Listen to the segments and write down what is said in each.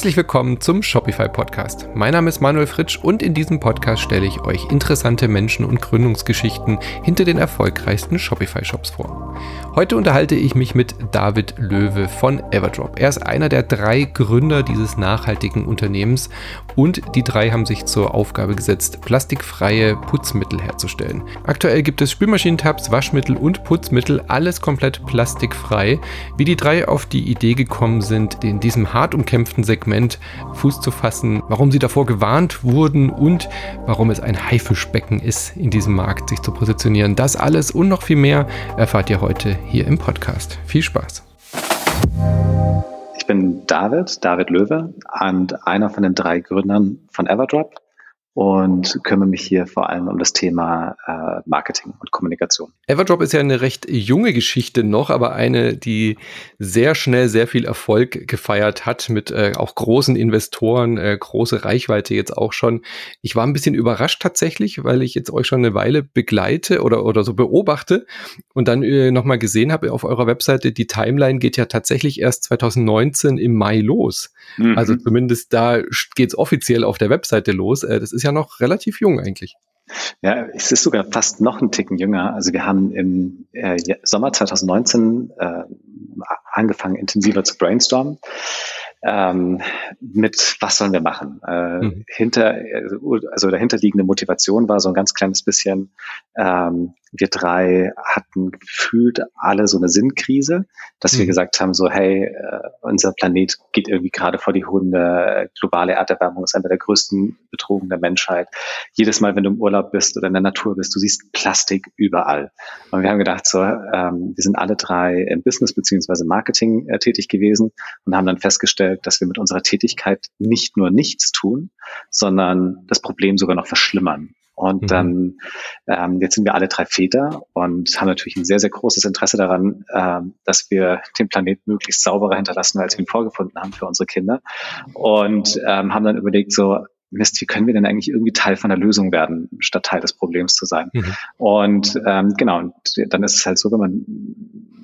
Herzlich willkommen zum Shopify Podcast. Mein Name ist Manuel Fritsch und in diesem Podcast stelle ich euch interessante Menschen und Gründungsgeschichten hinter den erfolgreichsten Shopify Shops vor. Heute unterhalte ich mich mit David Löwe von Everdrop. Er ist einer der drei Gründer dieses nachhaltigen Unternehmens und die drei haben sich zur Aufgabe gesetzt, plastikfreie Putzmittel herzustellen. Aktuell gibt es Spülmaschinentabs, Waschmittel und Putzmittel, alles komplett plastikfrei. Wie die drei auf die Idee gekommen sind, in diesem hart umkämpften Segment Fuß zu fassen, warum sie davor gewarnt wurden und warum es ein Haifischbecken ist, in diesem Markt sich zu positionieren. Das alles und noch viel mehr erfahrt ihr heute hier im Podcast. Viel Spaß! Ich bin David, David Löwe und einer von den drei Gründern von Everdrop und kümmere mich hier vor allem um das Thema äh, Marketing und Kommunikation. Everdrop ist ja eine recht junge Geschichte noch, aber eine, die sehr schnell sehr viel Erfolg gefeiert hat mit äh, auch großen Investoren, äh, große Reichweite jetzt auch schon. Ich war ein bisschen überrascht tatsächlich, weil ich jetzt euch schon eine Weile begleite oder, oder so beobachte und dann äh, nochmal gesehen habe auf eurer Webseite, die Timeline geht ja tatsächlich erst 2019 im Mai los. Mhm. Also zumindest da geht es offiziell auf der Webseite los. Äh, das ist ja ja noch relativ jung eigentlich. Ja, es ist sogar fast noch ein Ticken jünger. Also wir haben im äh, Sommer 2019 äh, angefangen, intensiver zu brainstormen ähm, mit was sollen wir machen. Äh, mhm. Hinter, also dahinterliegende Motivation war so ein ganz kleines bisschen, ähm, wir drei hatten gefühlt alle so eine Sinnkrise, dass mhm. wir gesagt haben, so hey, äh, unser Planet geht irgendwie gerade vor die Hunde, globale Erderwärmung ist einer der größten Bedrohungen der Menschheit. Jedes Mal, wenn du im Urlaub bist oder in der Natur bist, du siehst Plastik überall. Und wir haben gedacht, so, ähm, wir sind alle drei im Business beziehungsweise Marketing äh, tätig gewesen und haben dann festgestellt, festgestellt, dass wir mit unserer Tätigkeit nicht nur nichts tun, sondern das Problem sogar noch verschlimmern. Und mhm. dann, ähm, jetzt sind wir alle drei Väter und haben natürlich ein sehr, sehr großes Interesse daran, ähm, dass wir den Planeten möglichst sauberer hinterlassen, als wir ihn vorgefunden haben für unsere Kinder. Und ähm, haben dann überlegt, so, Mist, wie können wir denn eigentlich irgendwie Teil von der Lösung werden, statt Teil des Problems zu sein? Mhm. Und ähm, genau, und dann ist es halt so, wenn man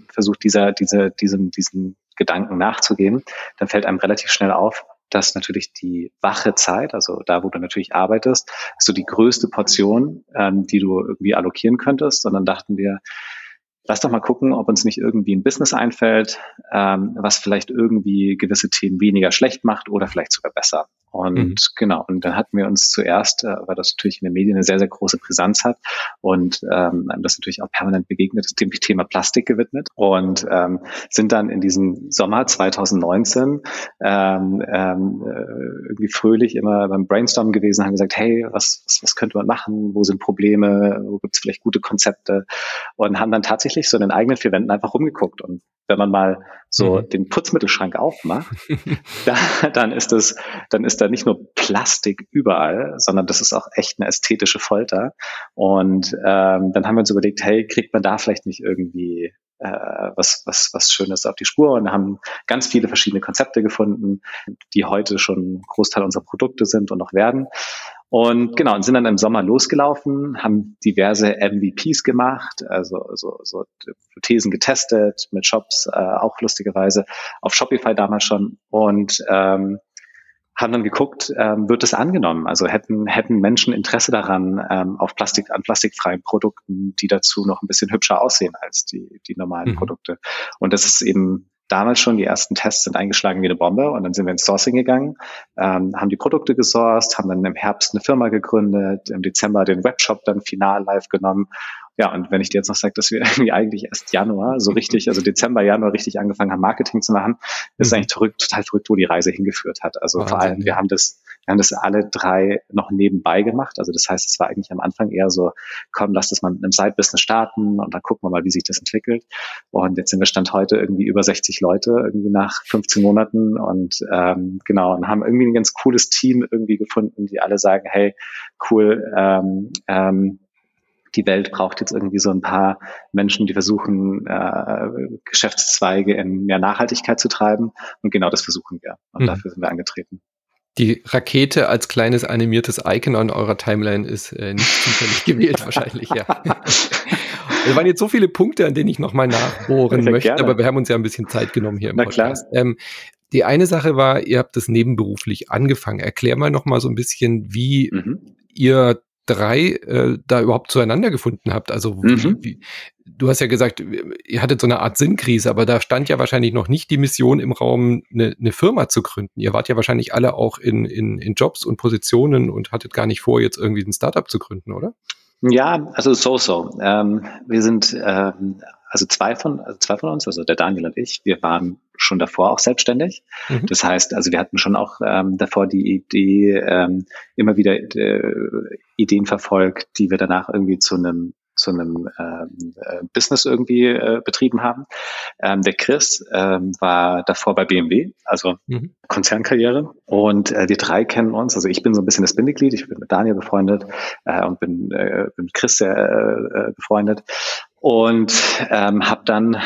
versucht, dieser, diese, diesem, diesen Gedanken nachzugehen, dann fällt einem relativ schnell auf, dass natürlich die wache Zeit, also da, wo du natürlich arbeitest, so die größte Portion, ähm, die du irgendwie allokieren könntest. Und dann dachten wir, lass doch mal gucken, ob uns nicht irgendwie ein Business einfällt, ähm, was vielleicht irgendwie gewisse Themen weniger schlecht macht oder vielleicht sogar besser. Und mhm. genau, und dann hatten wir uns zuerst, äh, weil das natürlich in den Medien eine sehr, sehr große Brisanz hat und ähm, das natürlich auch permanent begegnet, dem Thema Plastik gewidmet und ähm, sind dann in diesem Sommer 2019 ähm, ähm, äh, irgendwie fröhlich immer beim Brainstorm gewesen, haben gesagt, hey, was, was, was könnte man machen, wo sind Probleme, wo gibt es vielleicht gute Konzepte? Und haben dann tatsächlich so in den eigenen vier Wänden einfach rumgeguckt und wenn man mal so mhm. den Putzmittelschrank aufmacht, da, dann ist es, dann ist da nicht nur Plastik überall, sondern das ist auch echt eine ästhetische Folter. Und ähm, dann haben wir uns überlegt, hey, kriegt man da vielleicht nicht irgendwie äh, was, was, was Schönes auf die Spur und haben ganz viele verschiedene Konzepte gefunden, die heute schon Großteil unserer Produkte sind und noch werden. Und genau, und sind dann im Sommer losgelaufen, haben diverse MVPs gemacht, also so, so Thesen getestet mit Shops, äh, auch lustigerweise auf Shopify damals schon und ähm, haben dann geguckt, ähm, wird es angenommen? Also hätten, hätten Menschen Interesse daran, ähm, auf Plastik, an plastikfreien Produkten, die dazu noch ein bisschen hübscher aussehen als die, die normalen mhm. Produkte. Und das ist eben damals schon, die ersten Tests sind eingeschlagen wie eine Bombe und dann sind wir ins Sourcing gegangen, ähm, haben die Produkte gesourced, haben dann im Herbst eine Firma gegründet, im Dezember den Webshop dann final live genommen ja, und wenn ich dir jetzt noch sage, dass wir irgendwie eigentlich erst Januar, so richtig, also Dezember, Januar richtig angefangen haben, Marketing zu machen, ist mhm. eigentlich verrückt, total verrückt, wo die Reise hingeführt hat. Also Wahnsinn, vor allem, wir haben das, wir haben das alle drei noch nebenbei gemacht. Also das heißt, es war eigentlich am Anfang eher so, komm, lass das mal mit einem Side-Business starten und dann gucken wir mal, wie sich das entwickelt. Und jetzt sind wir Stand heute irgendwie über 60 Leute, irgendwie nach 15 Monaten und ähm, genau, und haben irgendwie ein ganz cooles Team irgendwie gefunden, die alle sagen, hey, cool, ähm, ähm, die Welt braucht jetzt irgendwie so ein paar Menschen, die versuchen, äh, Geschäftszweige in mehr Nachhaltigkeit zu treiben. Und genau das versuchen wir. Und mhm. dafür sind wir angetreten. Die Rakete als kleines animiertes Icon an eurer Timeline ist äh, nicht zufällig gewählt, wahrscheinlich, ja. Es waren jetzt so viele Punkte, an denen ich nochmal nachbohren ja, möchte, gerne. aber wir haben uns ja ein bisschen Zeit genommen hier im Na Podcast. Ähm, Die eine Sache war, ihr habt das nebenberuflich angefangen. Erklär mal noch mal so ein bisschen, wie mhm. ihr drei äh, da überhaupt zueinander gefunden habt. Also mhm. wie, du hast ja gesagt, ihr hattet so eine Art Sinnkrise, aber da stand ja wahrscheinlich noch nicht die Mission im Raum, eine, eine Firma zu gründen. Ihr wart ja wahrscheinlich alle auch in, in, in Jobs und Positionen und hattet gar nicht vor, jetzt irgendwie ein Startup zu gründen, oder? Ja, also so so. Ähm, wir sind ähm, also zwei von, also zwei von uns, also der Daniel und ich, wir waren schon davor auch selbstständig. Mhm. Das heißt, also wir hatten schon auch ähm, davor die Idee, ähm, immer wieder äh, Ideen verfolgt, die wir danach irgendwie zu einem zu einem ähm, äh, Business irgendwie äh, betrieben haben. Ähm, der Chris ähm, war davor bei BMW, also mhm. Konzernkarriere. Und äh, wir drei kennen uns. Also ich bin so ein bisschen das Bindeglied. Ich bin mit Daniel befreundet äh, und bin, äh, bin mit Chris sehr äh, befreundet und ähm, habe dann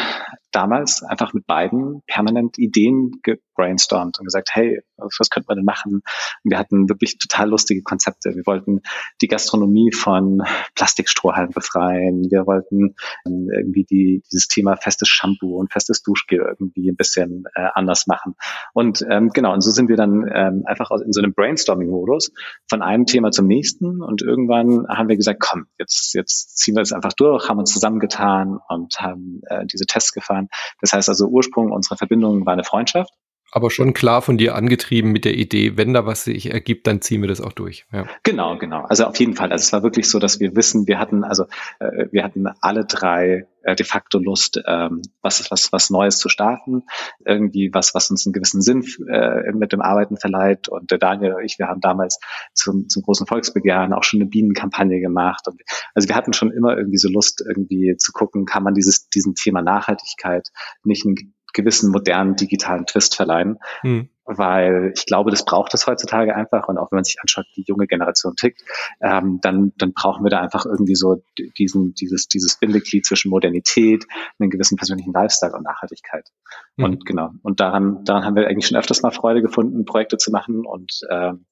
damals einfach mit beiden permanent Ideen gebrainstormt und gesagt, hey, was könnte man denn machen? Und wir hatten wirklich total lustige Konzepte. Wir wollten die Gastronomie von Plastikstrohhalmen befreien. Wir wollten ähm, irgendwie die, dieses Thema festes Shampoo und festes Duschgel irgendwie ein bisschen äh, anders machen. Und ähm, genau, und so sind wir dann ähm, einfach in so einem Brainstorming-Modus von einem Thema zum nächsten. Und irgendwann haben wir gesagt, komm, jetzt, jetzt ziehen wir es einfach durch, haben uns zusammengetan und haben äh, diese Tests gefahren waren. Das heißt also, Ursprung unserer Verbindung war eine Freundschaft. Aber schon klar von dir angetrieben mit der Idee, wenn da was sich ergibt, dann ziehen wir das auch durch. Ja. Genau, genau. Also auf jeden Fall. Also es war wirklich so, dass wir wissen, wir hatten also äh, wir hatten alle drei äh, de facto Lust, ähm, was was was Neues zu starten, irgendwie was was uns einen gewissen Sinn äh, mit dem Arbeiten verleiht. Und der Daniel und ich, wir haben damals zum zum großen Volksbegehren auch schon eine Bienenkampagne gemacht. Und also wir hatten schon immer irgendwie so Lust, irgendwie zu gucken, kann man dieses diesem Thema Nachhaltigkeit nicht ein gewissen modernen digitalen Twist verleihen, hm. weil ich glaube, das braucht es heutzutage einfach und auch wenn man sich anschaut, wie die junge Generation tickt, ähm, dann, dann brauchen wir da einfach irgendwie so diesen, dieses, dieses Bindeglied zwischen Modernität, einem gewissen persönlichen Lifestyle und Nachhaltigkeit. Hm. Und genau, und daran, daran haben wir eigentlich schon öfters mal Freude gefunden, Projekte zu machen und ähm,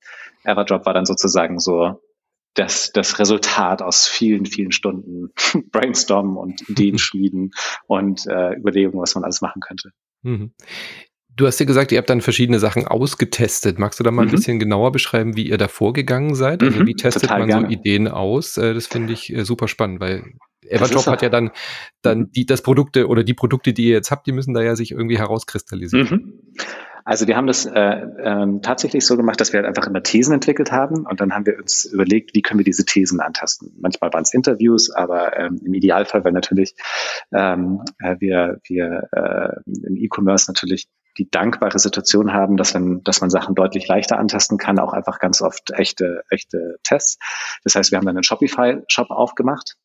Everdrop war dann sozusagen so das, das Resultat aus vielen, vielen Stunden Brainstormen und Ideen schmieden und äh, Überlegungen, was man alles machen könnte. Mhm. Du hast ja gesagt, ihr habt dann verschiedene Sachen ausgetestet. Magst du da mal ein mhm. bisschen genauer beschreiben, wie ihr da vorgegangen seid? Also mhm, wie testet man gerne. so Ideen aus? Äh, das finde ich äh, super spannend, weil Everdrop hat ja dann, dann mhm. die, das Produkte oder die Produkte, die ihr jetzt habt, die müssen da ja sich irgendwie herauskristallisieren. Mhm. Also wir haben das äh, ähm, tatsächlich so gemacht, dass wir halt einfach immer Thesen entwickelt haben und dann haben wir uns überlegt, wie können wir diese Thesen antasten. Manchmal waren es Interviews, aber ähm, im Idealfall, weil natürlich ähm, äh, wir, wir äh, im E-Commerce natürlich die dankbare Situation haben, dass, wenn, dass man Sachen deutlich leichter antasten kann, auch einfach ganz oft echte, echte Tests. Das heißt, wir haben dann einen Shopify-Shop aufgemacht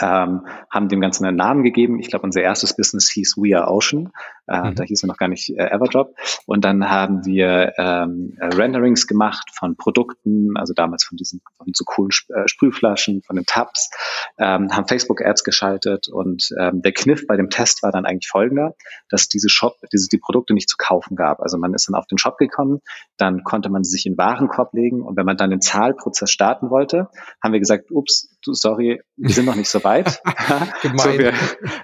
ähm, haben dem Ganzen einen Namen gegeben. Ich glaube, unser erstes Business hieß We Are Ocean. Äh, mhm. Da hieß er noch gar nicht äh, Everdrop. Und dann haben wir ähm, äh, Renderings gemacht von Produkten, also damals von diesen von so coolen Sp äh, Sprühflaschen, von den Tabs, ähm, haben Facebook-Ads geschaltet. Und ähm, der Kniff bei dem Test war dann eigentlich folgender, dass diese Shop, diese die Produkte nicht zu kaufen gab. Also man ist dann auf den Shop gekommen, dann konnte man sie sich in den Warenkorb legen und wenn man dann den Zahlprozess starten wollte, haben wir gesagt, ups, sorry, wir sind noch nicht so weit. so, wir,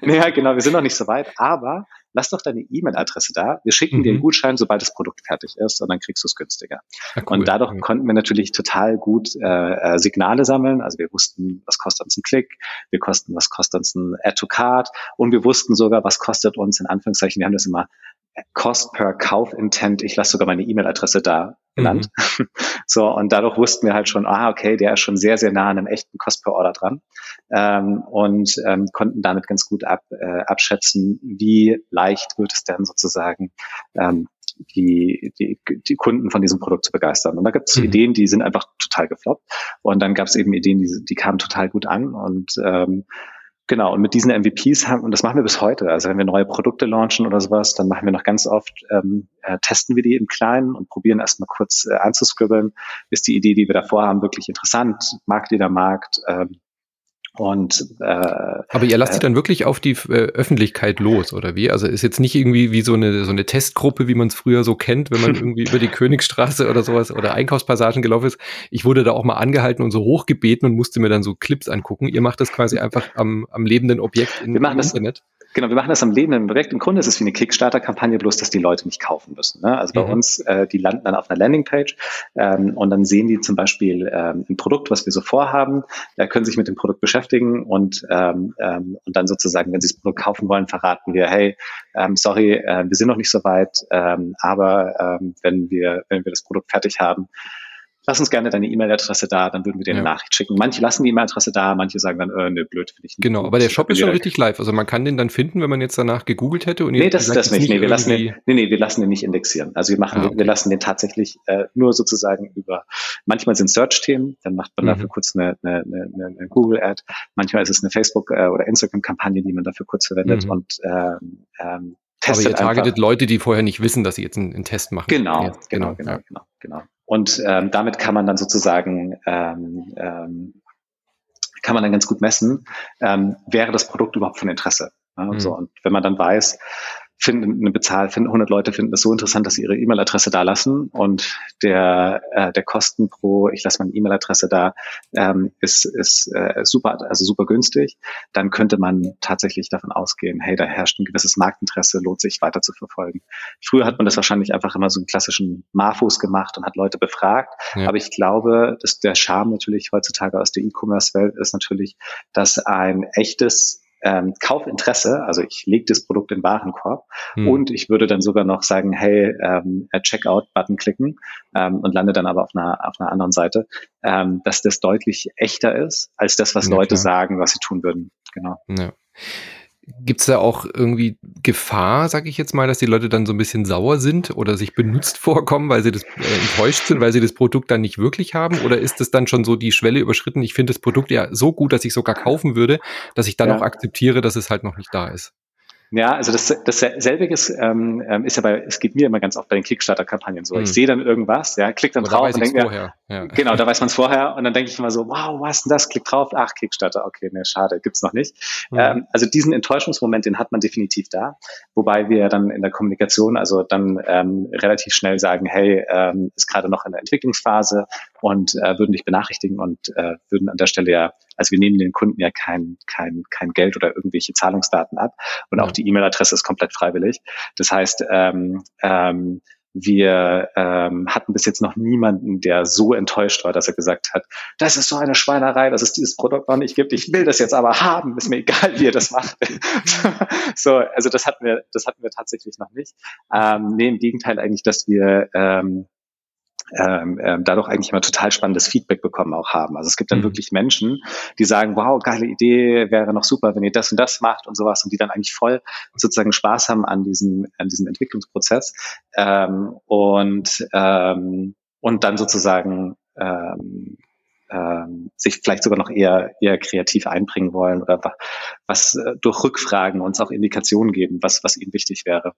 ja, genau, wir sind noch nicht so weit, aber lass doch deine E-Mail-Adresse da. Wir schicken mhm. dir einen mhm. Gutschein, sobald das Produkt fertig ist und dann kriegst du es günstiger. Ja, cool. Und dadurch mhm. konnten wir natürlich total gut äh, äh, Signale sammeln. Also wir wussten, was kostet uns ein Klick, wir kosten, was kostet uns ein Add to Card und wir wussten sogar, was kostet uns in Anführungszeichen, wir haben das immer Cost per Kauf-Intent, ich lasse sogar meine E-Mail-Adresse da genannt. Mhm. So, und dadurch wussten wir halt schon, ah, okay, der ist schon sehr, sehr nah an einem echten Cost per Order dran ähm, und ähm, konnten damit ganz gut ab, äh, abschätzen, wie leicht wird es denn sozusagen ähm, die, die, die Kunden von diesem Produkt zu begeistern. Und da gibt es mhm. Ideen, die sind einfach total gefloppt. Und dann gab es eben Ideen, die, die kamen total gut an und ähm, Genau, und mit diesen MVPs haben, und das machen wir bis heute. Also wenn wir neue Produkte launchen oder sowas, dann machen wir noch ganz oft, ähm, äh, testen wir die im Kleinen und probieren erstmal kurz äh, anzuscribbeln. Ist die Idee, die wir davor haben, wirklich interessant? Mag die der Markt? Ähm, und, äh, Aber ihr lasst äh, die dann wirklich auf die äh, Öffentlichkeit los, oder wie? Also ist jetzt nicht irgendwie wie so eine, so eine Testgruppe, wie man es früher so kennt, wenn man irgendwie über die Königstraße oder sowas oder Einkaufspassagen gelaufen ist. Ich wurde da auch mal angehalten und so hochgebeten und musste mir dann so Clips angucken. Ihr macht das quasi einfach am, am lebenden Objekt in, wir machen im das, Internet. Genau, wir machen das am Leben im Projekt. Im Grunde ist es wie eine Kickstarter-Kampagne, bloß dass die Leute nicht kaufen müssen. Ne? Also bei mhm. uns, äh, die landen dann auf einer Landingpage ähm, und dann sehen die zum Beispiel ähm, ein Produkt, was wir so vorhaben, äh, können sich mit dem Produkt beschäftigen und, ähm, ähm, und dann sozusagen, wenn sie das Produkt kaufen wollen, verraten wir, hey, ähm, sorry, äh, wir sind noch nicht so weit, ähm, aber ähm, wenn wir wenn wir das Produkt fertig haben, lass uns gerne deine E-Mail-Adresse da, dann würden wir dir eine Nachricht schicken. Manche lassen die E-Mail-Adresse da, manche sagen dann, äh, ne, blöd, finde ich nicht. Genau, aber der Shop ist schon richtig live. Also man kann den dann finden, wenn man jetzt danach gegoogelt hätte. Und nee, das ist das nicht. Nee, wir lassen den, nee, nee, wir lassen den nicht indexieren. Also wir machen, ah, okay. wir lassen den tatsächlich äh, nur sozusagen über, manchmal sind Search-Themen, dann macht man mhm. dafür kurz eine, eine, eine, eine Google-Ad, manchmal ist es eine Facebook- äh, oder Instagram-Kampagne, die man dafür kurz verwendet mhm. und ähm, ähm, testet Aber ihr targetet einfach. Leute, die vorher nicht wissen, dass sie jetzt einen, einen Test machen. Genau, ja, genau, genau, genau, ja. genau, genau. Und ähm, damit kann man dann sozusagen ähm, ähm, kann man dann ganz gut messen, ähm, wäre das Produkt überhaupt von Interesse. Ja, mhm. so, und wenn man dann weiß, finden eine Bezahl, finden 100 Leute finden das so interessant, dass sie ihre E-Mail-Adresse da lassen und der äh, der Kosten pro ich lasse meine E-Mail-Adresse da ähm, ist ist äh, super also super günstig, dann könnte man tatsächlich davon ausgehen, hey, da herrscht ein gewisses Marktinteresse, lohnt sich weiter zu verfolgen. Früher hat man das wahrscheinlich einfach immer so einen klassischen Marfus gemacht und hat Leute befragt, ja. aber ich glaube, dass der Charme natürlich heutzutage aus der E-Commerce-Welt ist natürlich, dass ein echtes ähm, Kaufinteresse, also ich lege das Produkt in den Warenkorb hm. und ich würde dann sogar noch sagen, hey, ähm, Checkout-Button klicken ähm, und lande dann aber auf einer, auf einer anderen Seite, ähm, dass das deutlich echter ist als das, was ja, Leute klar. sagen, was sie tun würden. Genau. Ja. Gibt es da auch irgendwie Gefahr, sag ich jetzt mal, dass die Leute dann so ein bisschen sauer sind oder sich benutzt vorkommen, weil sie das äh, enttäuscht sind, weil sie das Produkt dann nicht wirklich haben? Oder ist es dann schon so die Schwelle überschritten? Ich finde das Produkt ja so gut, dass ich sogar kaufen würde, dass ich dann ja. auch akzeptiere, dass es halt noch nicht da ist. Ja, also das, das selbiges ähm, ähm, ist ja bei, es geht mir immer ganz oft bei den Kickstarter-Kampagnen so. Hm. Ich sehe dann irgendwas, ja, klick dann Oder drauf und denke mir, ja. genau, da weiß man es vorher und dann denke ich immer so, wow, was ist denn das? Klick drauf, ach, Kickstarter, okay, ne, schade, gibt's noch nicht. Hm. Ähm, also diesen Enttäuschungsmoment, den hat man definitiv da, wobei wir dann in der Kommunikation also dann ähm, relativ schnell sagen, hey, ähm, ist gerade noch in der Entwicklungsphase und äh, würden dich benachrichtigen und äh, würden an der Stelle ja, also wir nehmen den Kunden ja kein, kein, kein Geld oder irgendwelche Zahlungsdaten ab und auch die E-Mail-Adresse ist komplett freiwillig. Das heißt, ähm, ähm, wir ähm, hatten bis jetzt noch niemanden, der so enttäuscht war, dass er gesagt hat, das ist so eine Schweinerei, dass es dieses Produkt noch nicht gibt. Ich will das jetzt aber haben. Ist mir egal, wie ihr das macht. so, also das hatten wir, das hatten wir tatsächlich noch nicht. Ähm, nee, im Gegenteil eigentlich, dass wir ähm, ähm, ähm, dadurch eigentlich immer total spannendes Feedback bekommen auch haben. Also es gibt dann mhm. wirklich Menschen, die sagen, wow, geile Idee, wäre noch super, wenn ihr das und das macht und sowas und die dann eigentlich voll sozusagen Spaß haben an diesem, an diesem Entwicklungsprozess ähm, und, ähm, und dann sozusagen ähm, ähm, sich vielleicht sogar noch eher, eher kreativ einbringen wollen oder was äh, durch Rückfragen uns auch Indikationen geben, was, was ihnen wichtig wäre.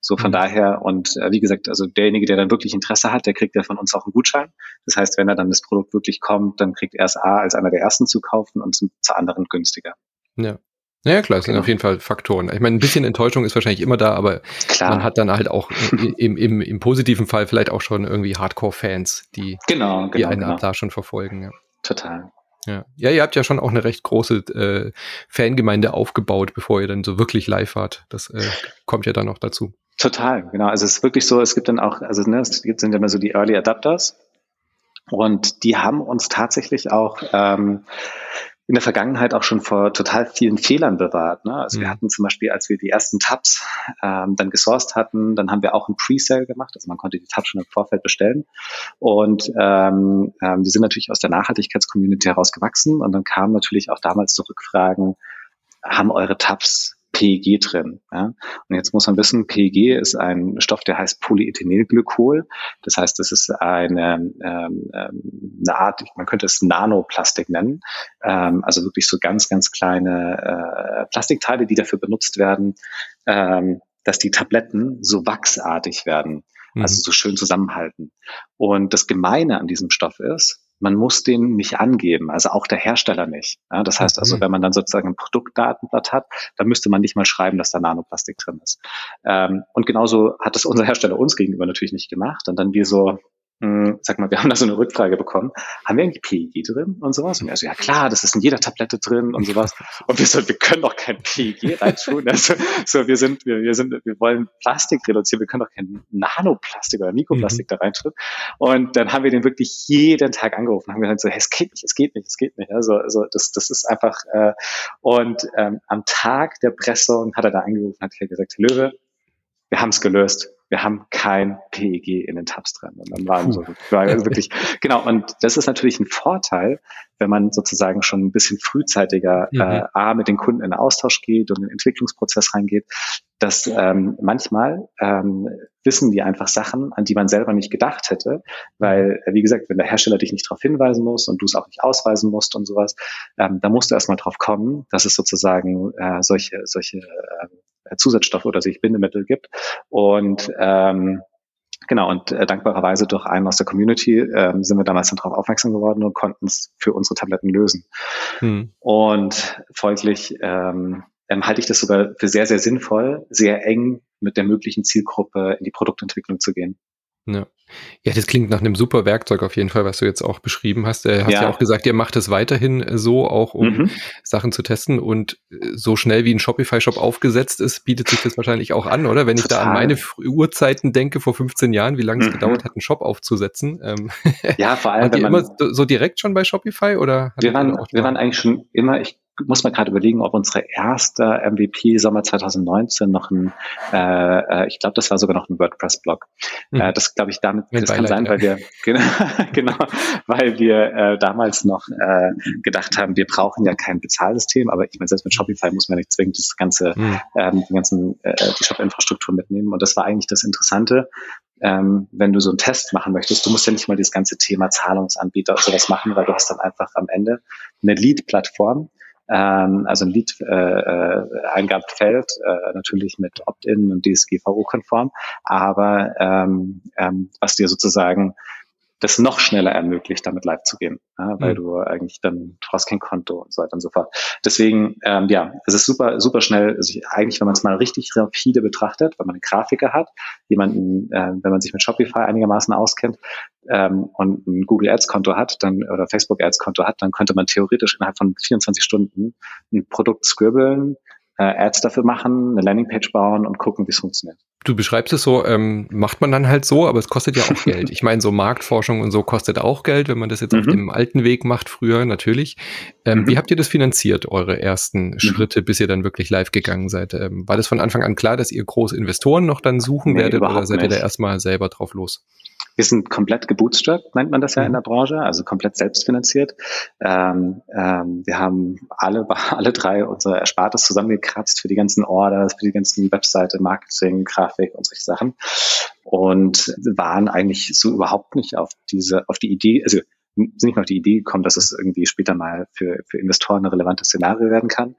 So von mhm. daher und äh, wie gesagt, also derjenige, der dann wirklich Interesse hat, der kriegt ja von uns auch einen Gutschein. Das heißt, wenn er dann das Produkt wirklich kommt, dann kriegt er es A als einer der ersten zu kaufen und zum, zu anderen günstiger. Ja. Naja, klar, es genau. sind auf jeden Fall Faktoren. Ich meine, ein bisschen Enttäuschung ist wahrscheinlich immer da, aber klar. man hat dann halt auch im, im, im positiven Fall vielleicht auch schon irgendwie Hardcore-Fans, die, genau, genau, die einen genau. da schon verfolgen. Ja. Total. Ja. ja, ihr habt ja schon auch eine recht große äh, Fangemeinde aufgebaut, bevor ihr dann so wirklich live wart. Das äh, kommt ja dann noch dazu. Total, genau. Also es ist wirklich so, es gibt dann auch, also ne, es gibt, sind immer so die Early Adapters und die haben uns tatsächlich auch ähm, in der Vergangenheit auch schon vor total vielen Fehlern bewahrt. Ne? Also mhm. wir hatten zum Beispiel, als wir die ersten Tabs ähm, dann gesourced hatten, dann haben wir auch ein Pre-Sale gemacht. Also man konnte die Tabs schon im Vorfeld bestellen. Und ähm, ähm, die sind natürlich aus der Nachhaltigkeitscommunity herausgewachsen. Und dann kamen natürlich auch damals so Rückfragen, haben eure Tabs PEG drin. Ja? Und jetzt muss man wissen, PEG ist ein Stoff, der heißt Polyethenylglykol. Das heißt, das ist eine, ähm, ähm, eine Art, man könnte es Nanoplastik nennen. Ähm, also wirklich so ganz, ganz kleine äh, Plastikteile, die dafür benutzt werden, ähm, dass die Tabletten so wachsartig werden, also mhm. so schön zusammenhalten. Und das Gemeine an diesem Stoff ist, man muss den nicht angeben, also auch der Hersteller nicht. Ja, das heißt also, mhm. wenn man dann sozusagen ein Produktdatenblatt hat, dann müsste man nicht mal schreiben, dass da Nanoplastik drin ist. Ähm, und genauso hat es unser Hersteller uns gegenüber natürlich nicht gemacht. Und dann wir so, hm, sag mal, wir haben da so eine Rückfrage bekommen, haben wir irgendwie PEG drin und sowas? Und er so, ja klar, das ist in jeder Tablette drin und sowas. Und wir so, wir können doch kein PEG reintun. Also, so, wir sind, wir, wir sind, wir wollen Plastik reduzieren, wir können doch kein Nanoplastik oder Mikroplastik mhm. da reintun. Und dann haben wir den wirklich jeden Tag angerufen, haben gesagt so, hey, es geht nicht, es geht nicht, es geht nicht. Also, also das, das ist einfach, äh, und ähm, am Tag der Pressung hat er da angerufen, hat er gesagt, Löwe, wir haben es gelöst wir haben kein PEG in den Tabs drin. Und dann waren so, war wirklich, genau. Und das ist natürlich ein Vorteil, wenn man sozusagen schon ein bisschen frühzeitiger mhm. äh, A, mit den Kunden in Austausch geht und in den Entwicklungsprozess reingeht, dass ähm, manchmal ähm, wissen die einfach Sachen, an die man selber nicht gedacht hätte, weil, äh, wie gesagt, wenn der Hersteller dich nicht darauf hinweisen muss und du es auch nicht ausweisen musst und sowas, ähm, da musst du erstmal drauf kommen, dass es sozusagen äh, solche, solche äh, Zusatzstoffe oder sich Bindemittel gibt. Und ähm, Genau, und äh, dankbarerweise durch einen aus der Community ähm, sind wir damals dann darauf aufmerksam geworden und konnten es für unsere Tabletten lösen. Hm. Und folglich ähm, ähm, halte ich das sogar für sehr, sehr sinnvoll, sehr eng mit der möglichen Zielgruppe in die Produktentwicklung zu gehen. Ja. ja, das klingt nach einem super Werkzeug auf jeden Fall, was du jetzt auch beschrieben hast. Du hast ja, ja auch gesagt, ihr macht es weiterhin äh, so, auch um mhm. Sachen zu testen. Und äh, so schnell wie ein Shopify-Shop aufgesetzt ist, bietet sich das wahrscheinlich auch an, oder? Wenn Total. ich da an meine Uhrzeiten denke, vor 15 Jahren, wie lange es mhm. gedauert hat, einen Shop aufzusetzen. Ähm, ja, vor allem. Wart ihr immer so direkt schon bei Shopify oder? Wir waren, wir waren eigentlich schon immer, ich muss man gerade überlegen, ob unsere erste MVP Sommer 2019 noch ein, äh, äh, ich glaube, das war sogar noch ein WordPress-Blog. Mhm. Äh, das glaube ich damit, Mit das Beileid, kann sein, weil wir genau, genau, weil wir äh, damals noch äh, gedacht haben, wir brauchen ja kein Bezahlsystem, aber ich meine, selbst mit Shopify muss man nicht zwingend das ganze, mhm. ähm, die ganzen äh, die Shop-Infrastruktur mitnehmen. Und das war eigentlich das Interessante. Ähm, wenn du so einen Test machen möchtest, du musst ja nicht mal das ganze Thema Zahlungsanbieter oder sowas machen, weil du hast dann einfach am Ende eine Lead-Plattform, ähm, also ein Lead-Eingabefeld, äh, äh, natürlich mit Opt-in und DSGVO-konform, aber ähm, ähm, was dir sozusagen das noch schneller ermöglicht, damit live zu gehen, ja, weil mhm. du eigentlich dann du hast kein Konto und so weiter und so fort. Deswegen, ähm, ja, es ist super, super schnell. Also eigentlich, wenn man es mal richtig rapide betrachtet, wenn man einen Grafiker hat, jemanden, äh, wenn man sich mit Shopify einigermaßen auskennt ähm, und ein Google Ads Konto hat, dann oder Facebook Ads Konto hat, dann könnte man theoretisch innerhalb von 24 Stunden ein Produkt scribbeln, äh, Ads dafür machen, eine Landingpage bauen und gucken, wie es funktioniert. Du beschreibst es so, ähm, macht man dann halt so, aber es kostet ja auch Geld. Ich meine, so Marktforschung und so kostet auch Geld, wenn man das jetzt mhm. auf dem alten Weg macht, früher natürlich. Ähm, mhm. Wie habt ihr das finanziert, eure ersten mhm. Schritte, bis ihr dann wirklich live gegangen seid? Ähm, war das von Anfang an klar, dass ihr große Investoren noch dann suchen nee, werdet oder seid ihr da erstmal selber drauf los? Wir sind komplett gebootstrapped, nennt man das ja in mhm. der Branche, also komplett selbstfinanziert. Ähm, ähm, wir haben alle, alle drei unsere Erspartes zusammengekratzt für die ganzen Orders, für die ganzen Webseite, Marketing, Grafik und solche Sachen. Und waren eigentlich so überhaupt nicht auf diese, auf die Idee, also sind nicht mal auf die Idee gekommen, dass es irgendwie später mal für, für Investoren ein relevantes Szenario werden kann,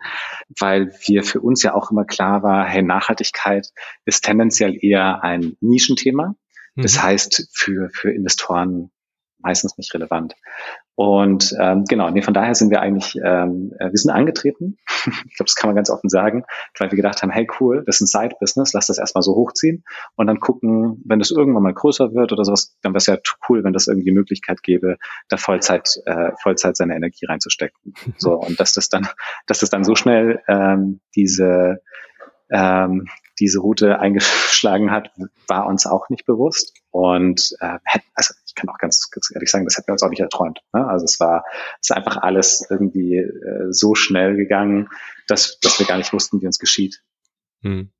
weil wir für uns ja auch immer klar war, hey, Nachhaltigkeit ist tendenziell eher ein Nischenthema. Das mhm. heißt, für, für Investoren meistens nicht relevant. Und ähm, genau, nee, von daher sind wir eigentlich, ähm, äh, wir sind angetreten, ich glaube, das kann man ganz offen sagen, weil wir gedacht haben, hey cool, das ist ein Side-Business, lass das erstmal so hochziehen und dann gucken, wenn das irgendwann mal größer wird oder sowas, dann wäre es ja cool, wenn das irgendwie die Möglichkeit gäbe, da Vollzeit, äh, Vollzeit seine Energie reinzustecken. So, und dass das dann, dass das dann so schnell ähm, diese ähm, diese Route eingeschlagen hat, war uns auch nicht bewusst. Und äh, also ich kann auch ganz, ganz ehrlich sagen, das hätten wir uns auch nicht erträumt. Ne? Also es war, es ist einfach alles irgendwie äh, so schnell gegangen, dass, dass wir gar nicht wussten, wie uns geschieht. Hm.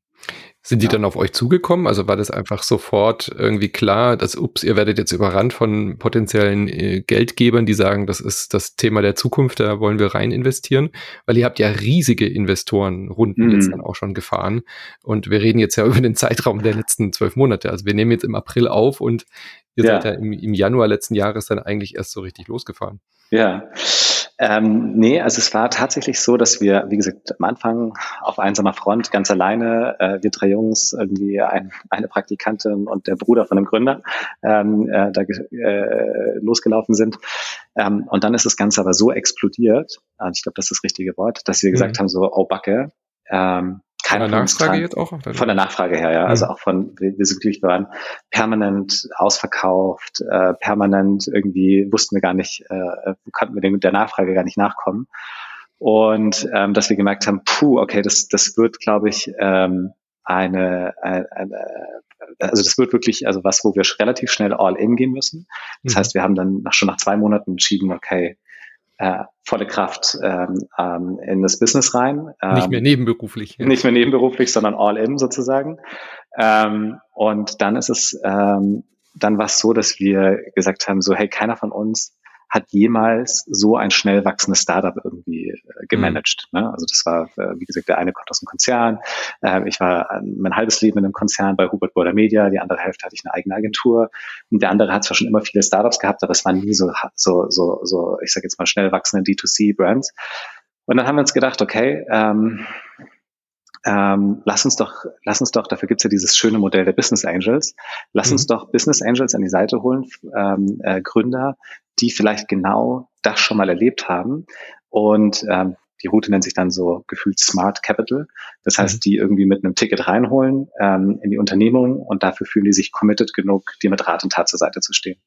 Sind die ja. dann auf euch zugekommen? Also war das einfach sofort irgendwie klar, dass, ups, ihr werdet jetzt überrannt von potenziellen äh, Geldgebern, die sagen, das ist das Thema der Zukunft, da wollen wir rein investieren? Weil ihr habt ja riesige Investorenrunden mhm. jetzt dann auch schon gefahren. Und wir reden jetzt ja über den Zeitraum der letzten zwölf Monate. Also wir nehmen jetzt im April auf und ihr ja. seid ja im, im Januar letzten Jahres dann eigentlich erst so richtig losgefahren. Ja. Ähm, nee, also es war tatsächlich so, dass wir, wie gesagt, am Anfang auf einsamer Front ganz alleine, äh, wir drei Jungs, irgendwie ein, eine Praktikantin und der Bruder von dem Gründer, ähm, äh, da äh, losgelaufen sind. Ähm, und dann ist das Ganze aber so explodiert, und ich glaube, das ist das richtige Wort, dass wir gesagt mhm. haben, so, oh Backe, ähm, Keiner von der Nachfrage jetzt auch? Von der Nachfrage her, ja. Also mhm. auch von, wir, wir sind wirklich, wir waren permanent ausverkauft, äh, permanent irgendwie wussten wir gar nicht, äh, konnten wir dem, der Nachfrage gar nicht nachkommen. Und ähm, dass wir gemerkt haben, puh, okay, das, das wird, glaube ich, ähm, eine, eine, eine, also das wird wirklich, also was, wo wir relativ schnell all in gehen müssen. Das mhm. heißt, wir haben dann nach, schon nach zwei Monaten entschieden, okay, äh, volle Kraft ähm, ähm, in das Business rein. Ähm, nicht mehr nebenberuflich. Ja. Nicht mehr nebenberuflich, sondern all in sozusagen. Ähm, und dann ist es, ähm, dann war es so, dass wir gesagt haben, so hey, keiner von uns hat jemals so ein schnell wachsendes Startup irgendwie äh, gemanagt. Mhm. Ne? Also das war, äh, wie gesagt, der eine kommt aus einem Konzern. Äh, ich war äh, mein halbes Leben in einem Konzern bei Hubert Border Media. Die andere Hälfte hatte ich eine eigene Agentur. Und der andere hat zwar schon immer viele Startups gehabt, aber es waren nie so, so, so, so ich sage jetzt mal schnell wachsende D2C-Brands. Und dann haben wir uns gedacht, okay, ähm, ähm, lass uns doch, lass uns doch, dafür gibt's ja dieses schöne Modell der Business Angels, lass mhm. uns doch Business Angels an die Seite holen, ähm, äh, Gründer, die vielleicht genau das schon mal erlebt haben und ähm, die Route nennt sich dann so gefühlt Smart Capital. Das heißt, mhm. die irgendwie mit einem Ticket reinholen ähm, in die Unternehmung und dafür fühlen die sich committed genug, dir mit Rat und Tat zur Seite zu stehen.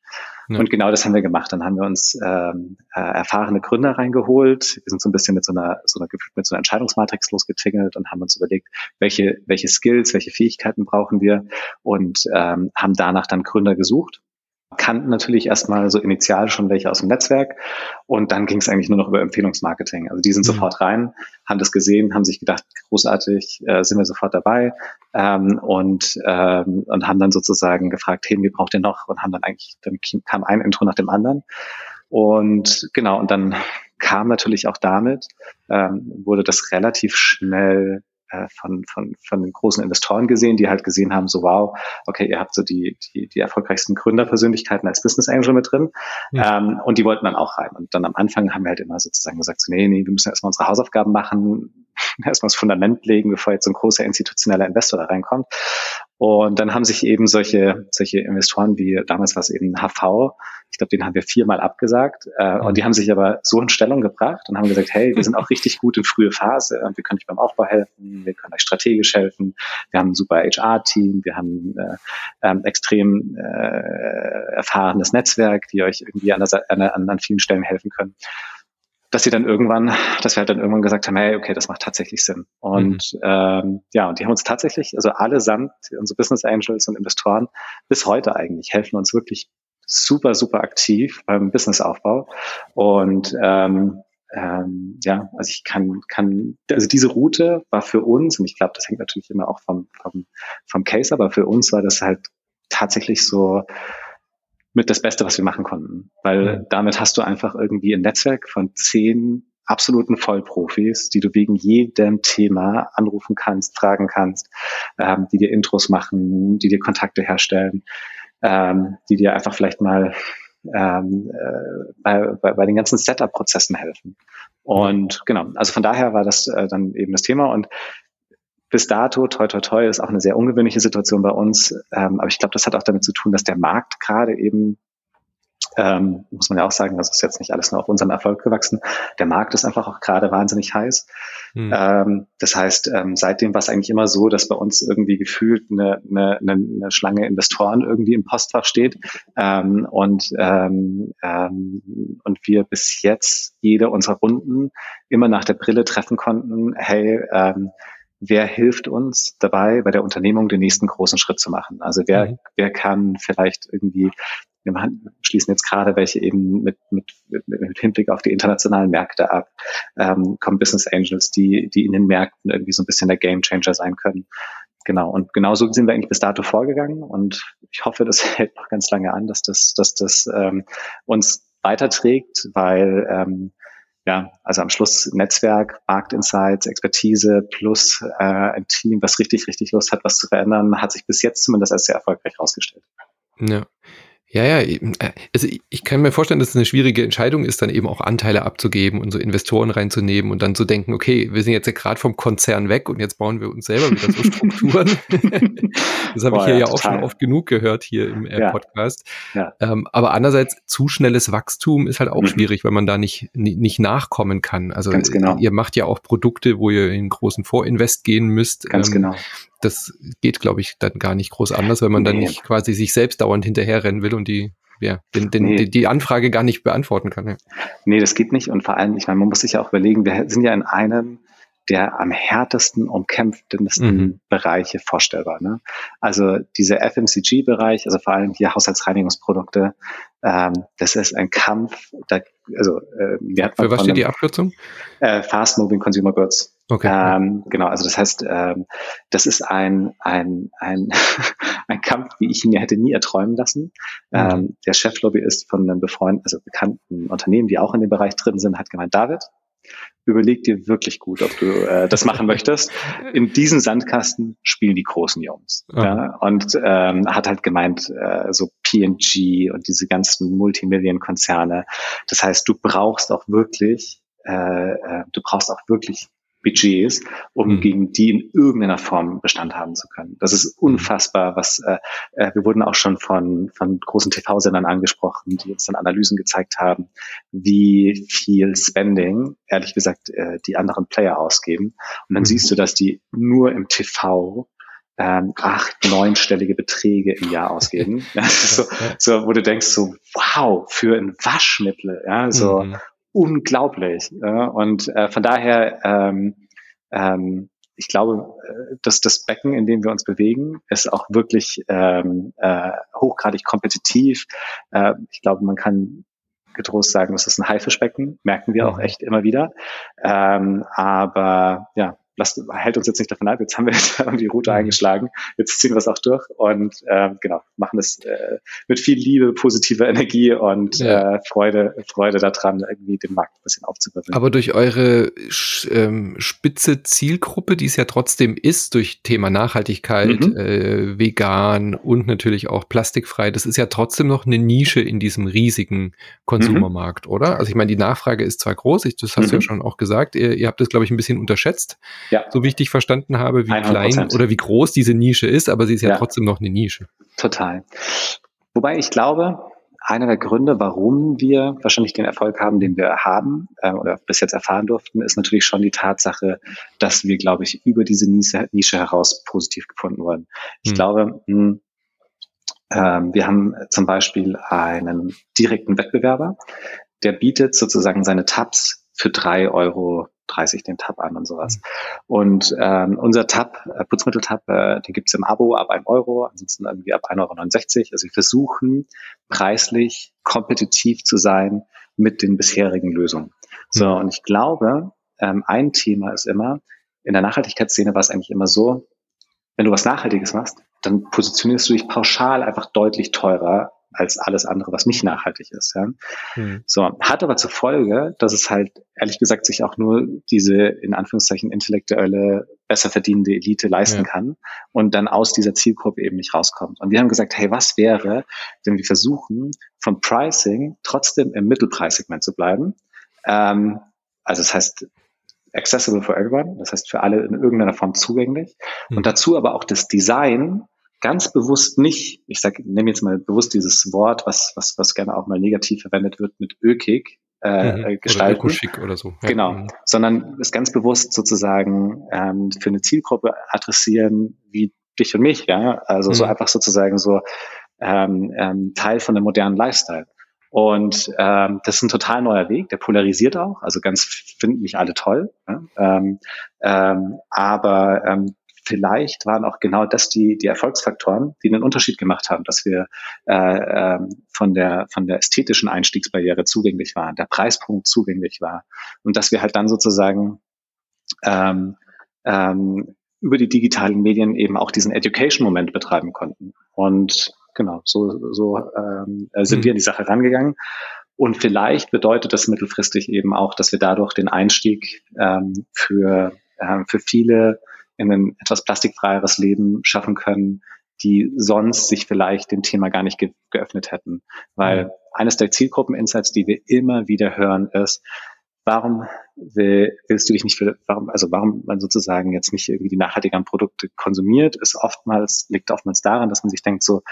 Ja. Und genau das haben wir gemacht. Dann haben wir uns ähm, äh, erfahrene Gründer reingeholt. Wir sind so ein bisschen mit so einer, so einer, mit so einer Entscheidungsmatrix losgetingelt und haben uns überlegt, welche, welche Skills, welche Fähigkeiten brauchen wir und ähm, haben danach dann Gründer gesucht kannten natürlich erstmal so initial schon welche aus dem Netzwerk und dann ging es eigentlich nur noch über Empfehlungsmarketing. Also die sind mhm. sofort rein, haben das gesehen, haben sich gedacht, großartig, äh, sind wir sofort dabei ähm, und, ähm, und haben dann sozusagen gefragt, hey, wie braucht ihr noch? Und haben dann eigentlich, dann kam ein Intro nach dem anderen und genau, und dann kam natürlich auch damit, ähm, wurde das relativ schnell äh, von, von, von den großen Investoren gesehen, die halt gesehen haben, so wow, okay, ihr habt so die, die, die erfolgreichsten Gründerpersönlichkeiten als Business Angel mit drin. Ja. Ähm, und die wollten dann auch rein. Und dann am Anfang haben wir halt immer sozusagen gesagt, so, nee, nee, wir müssen erstmal unsere Hausaufgaben machen, erstmal das Fundament legen, bevor jetzt so ein großer institutioneller Investor da reinkommt. Und dann haben sich eben solche, solche Investoren wie damals war es eben HV, ich glaube, den haben wir viermal abgesagt. Äh, und die haben sich aber so in Stellung gebracht und haben gesagt, hey, wir sind auch richtig gut in frühe Phase und wir können euch beim Aufbau helfen, wir können euch strategisch helfen, wir haben ein super HR-Team, wir haben äh, ähm, extrem äh, erfahrenes Netzwerk, die euch irgendwie an, der, an, an vielen Stellen helfen können dass sie dann irgendwann, dass wir halt dann irgendwann gesagt haben, hey, okay, das macht tatsächlich Sinn. Und mhm. ähm, ja, und die haben uns tatsächlich, also allesamt, unsere Business Angels und Investoren, bis heute eigentlich, helfen uns wirklich super, super aktiv beim Businessaufbau. Und ähm, ähm, ja, also ich kann, kann, also diese Route war für uns, und ich glaube, das hängt natürlich immer auch vom, vom, vom Case, aber für uns war das halt tatsächlich so, mit das Beste, was wir machen konnten. Weil mhm. damit hast du einfach irgendwie ein Netzwerk von zehn absoluten Vollprofis, die du wegen jedem Thema anrufen kannst, fragen kannst, ähm, die dir Intros machen, die dir Kontakte herstellen, ähm, die dir einfach vielleicht mal ähm, äh, bei, bei, bei den ganzen Setup-Prozessen helfen. Und genau, also von daher war das äh, dann eben das Thema. Und bis dato, toi toi toi, ist auch eine sehr ungewöhnliche Situation bei uns. Ähm, aber ich glaube, das hat auch damit zu tun, dass der Markt gerade eben, ähm, muss man ja auch sagen, das ist jetzt nicht alles nur auf unserem Erfolg gewachsen. Der Markt ist einfach auch gerade wahnsinnig heiß. Mhm. Ähm, das heißt, ähm, seitdem war es eigentlich immer so, dass bei uns irgendwie gefühlt eine, eine, eine Schlange Investoren irgendwie im Postfach steht ähm, und, ähm, und wir bis jetzt jede unserer Runden immer nach der Brille treffen konnten, hey, ähm, wer hilft uns dabei, bei der Unternehmung den nächsten großen Schritt zu machen? Also wer, mhm. wer kann vielleicht irgendwie, wir machen, schließen jetzt gerade welche eben mit, mit, mit, mit Hinblick auf die internationalen Märkte ab, ähm, kommen Business Angels, die, die in den Märkten irgendwie so ein bisschen der Game Changer sein können. Genau, und genau so sind wir eigentlich bis dato vorgegangen und ich hoffe, das hält noch ganz lange an, dass das, dass das ähm, uns weiterträgt, weil ähm, ja, also am Schluss Netzwerk, Marktinsights, Expertise plus äh, ein Team, was richtig, richtig Lust hat, was zu verändern, hat sich bis jetzt zumindest als sehr erfolgreich herausgestellt. Ja. Ja, ja, äh, also ich kann mir vorstellen, dass es eine schwierige Entscheidung ist, dann eben auch Anteile abzugeben und so Investoren reinzunehmen und dann zu denken, okay, wir sind jetzt ja gerade vom Konzern weg und jetzt bauen wir uns selber wieder so Strukturen. das habe ich hier ja, ja auch schon oft genug gehört hier im äh, ja. Podcast. Ja. Ähm, aber andererseits, zu schnelles Wachstum ist halt auch mhm. schwierig, weil man da nicht, nicht nachkommen kann. Also genau. ihr macht ja auch Produkte, wo ihr in großen Vorinvest gehen müsst. Ganz ähm, genau das geht, glaube ich, dann gar nicht groß anders, wenn man nee. dann nicht quasi sich selbst dauernd hinterherrennen will und die, ja, den, den, nee. die, die, Anfrage gar nicht beantworten kann. Ja. Nee, das geht nicht. Und vor allem, ich meine, man muss sich ja auch überlegen, wir sind ja in einem der am härtesten umkämpftesten mhm. Bereiche vorstellbar. Ne? Also dieser FMCG-Bereich, also vor allem hier Haushaltsreinigungsprodukte, ähm, das ist ein Kampf. Da, also äh, wir Für was steht die Abkürzung? Äh, Fast Moving Consumer Goods. Okay. Ähm, genau, also das heißt, ähm, das ist ein, ein, ein, ein Kampf, wie ich ihn mir hätte nie erträumen lassen. Mhm. Ähm, der Cheflobbyist von einem befreundeten, also bekannten Unternehmen, die auch in dem Bereich drin sind, hat gemeint, David, überleg dir wirklich gut, ob du äh, das machen möchtest. In diesem Sandkasten spielen die großen Jungs. Oh. Ja? Und ähm, hat halt gemeint, äh, so P&G und diese ganzen Multimillion-Konzerne. Das heißt, du brauchst auch wirklich, äh, äh, du brauchst auch wirklich Budgets, um mhm. gegen die in irgendeiner Form Bestand haben zu können. Das ist unfassbar, was äh, äh wir wurden auch schon von, von großen TV-Sendern angesprochen, die uns dann Analysen gezeigt haben, wie viel Spending, ehrlich gesagt, äh, die anderen Player ausgeben. Und dann mhm. siehst du, dass die nur im TV ähm, acht, neunstellige Beträge im Jahr ausgeben. so, so, wo du denkst so, wow, für ein Waschmittel, ja, so mhm unglaublich. Und äh, von daher, ähm, ähm, ich glaube, äh, dass das Becken, in dem wir uns bewegen, ist auch wirklich ähm, äh, hochgradig kompetitiv. Äh, ich glaube, man kann getrost sagen, das ist ein Haifischbecken, merken wir auch echt immer wieder. Ähm, aber ja, lasst, hält uns jetzt nicht davon ab, jetzt haben wir jetzt die Route mhm. eingeschlagen, jetzt ziehen wir es auch durch und äh, genau, machen es äh, mit viel Liebe, positiver Energie und ja. äh, Freude, Freude daran, irgendwie den Markt ein bisschen aufzuwirbeln. Aber durch eure ähm, spitze Zielgruppe, die es ja trotzdem ist, durch Thema Nachhaltigkeit, mhm. äh, vegan und natürlich auch plastikfrei, das ist ja trotzdem noch eine Nische in diesem riesigen Konsumermarkt, mhm. oder? Also ich meine, die Nachfrage ist zwar groß, ich, das hast mhm. du ja mhm. schon auch gesagt, ihr, ihr habt das, glaube ich, ein bisschen unterschätzt. Ja. So wie ich dich verstanden habe, wie 100%. klein oder wie groß diese Nische ist, aber sie ist ja, ja trotzdem noch eine Nische. Total. Wobei ich glaube, einer der Gründe, warum wir wahrscheinlich den Erfolg haben, den wir haben äh, oder bis jetzt erfahren durften, ist natürlich schon die Tatsache, dass wir, glaube ich, über diese Nische, Nische heraus positiv gefunden wurden. Ich hm. glaube, mh, ähm, wir haben zum Beispiel einen direkten Wettbewerber, der bietet sozusagen seine Tabs für drei Euro 30 den Tab an und sowas. Und ähm, unser Tab, äh, Putzmittel-Tab, äh, den gibt's im Abo ab 1 Euro, ansonsten irgendwie ab 1,69 Euro. Also wir versuchen preislich kompetitiv zu sein mit den bisherigen Lösungen. So, mhm. und ich glaube, ähm, ein Thema ist immer, in der Nachhaltigkeitsszene war es eigentlich immer so, wenn du was Nachhaltiges machst, dann positionierst du dich pauschal einfach deutlich teurer als alles andere, was nicht nachhaltig ist. Ja? Mhm. So, hat aber zur Folge, dass es halt ehrlich gesagt sich auch nur diese in Anführungszeichen intellektuelle, besser verdienende Elite leisten ja. kann und dann aus dieser Zielgruppe eben nicht rauskommt. Und wir haben gesagt, hey, was wäre, wenn wir versuchen, vom Pricing trotzdem im Mittelpreissegment zu bleiben? Ähm, also das heißt, accessible for everyone, das heißt für alle in irgendeiner Form zugänglich. Mhm. Und dazu aber auch das Design ganz bewusst nicht, ich sage, nehme jetzt mal bewusst dieses Wort, was, was, was gerne auch mal negativ verwendet wird, mit ökig äh, mhm. gestalten. Oder, oder so. Ja. Genau, mhm. sondern es ganz bewusst sozusagen ähm, für eine Zielgruppe adressieren, wie dich und mich, ja, also mhm. so einfach sozusagen so ähm, ähm, Teil von dem modernen Lifestyle. Und ähm, das ist ein total neuer Weg, der polarisiert auch, also ganz finden mich alle toll. Ja? Ähm, ähm, aber ähm, vielleicht waren auch genau das die, die Erfolgsfaktoren, die den Unterschied gemacht haben, dass wir äh, äh, von, der, von der ästhetischen Einstiegsbarriere zugänglich waren, der Preispunkt zugänglich war und dass wir halt dann sozusagen ähm, ähm, über die digitalen Medien eben auch diesen Education-Moment betreiben konnten. Und genau, so, so ähm, sind mhm. wir an die Sache rangegangen. Und vielleicht bedeutet das mittelfristig eben auch, dass wir dadurch den Einstieg ähm, für, äh, für viele in ein etwas plastikfreieres Leben schaffen können, die sonst sich vielleicht dem Thema gar nicht ge geöffnet hätten. Weil mhm. eines der Zielgruppen-Insights, die wir immer wieder hören, ist, warum will, willst du dich nicht für, warum, also warum man sozusagen jetzt nicht irgendwie die nachhaltigeren Produkte konsumiert, ist oftmals, liegt oftmals daran, dass man sich denkt so,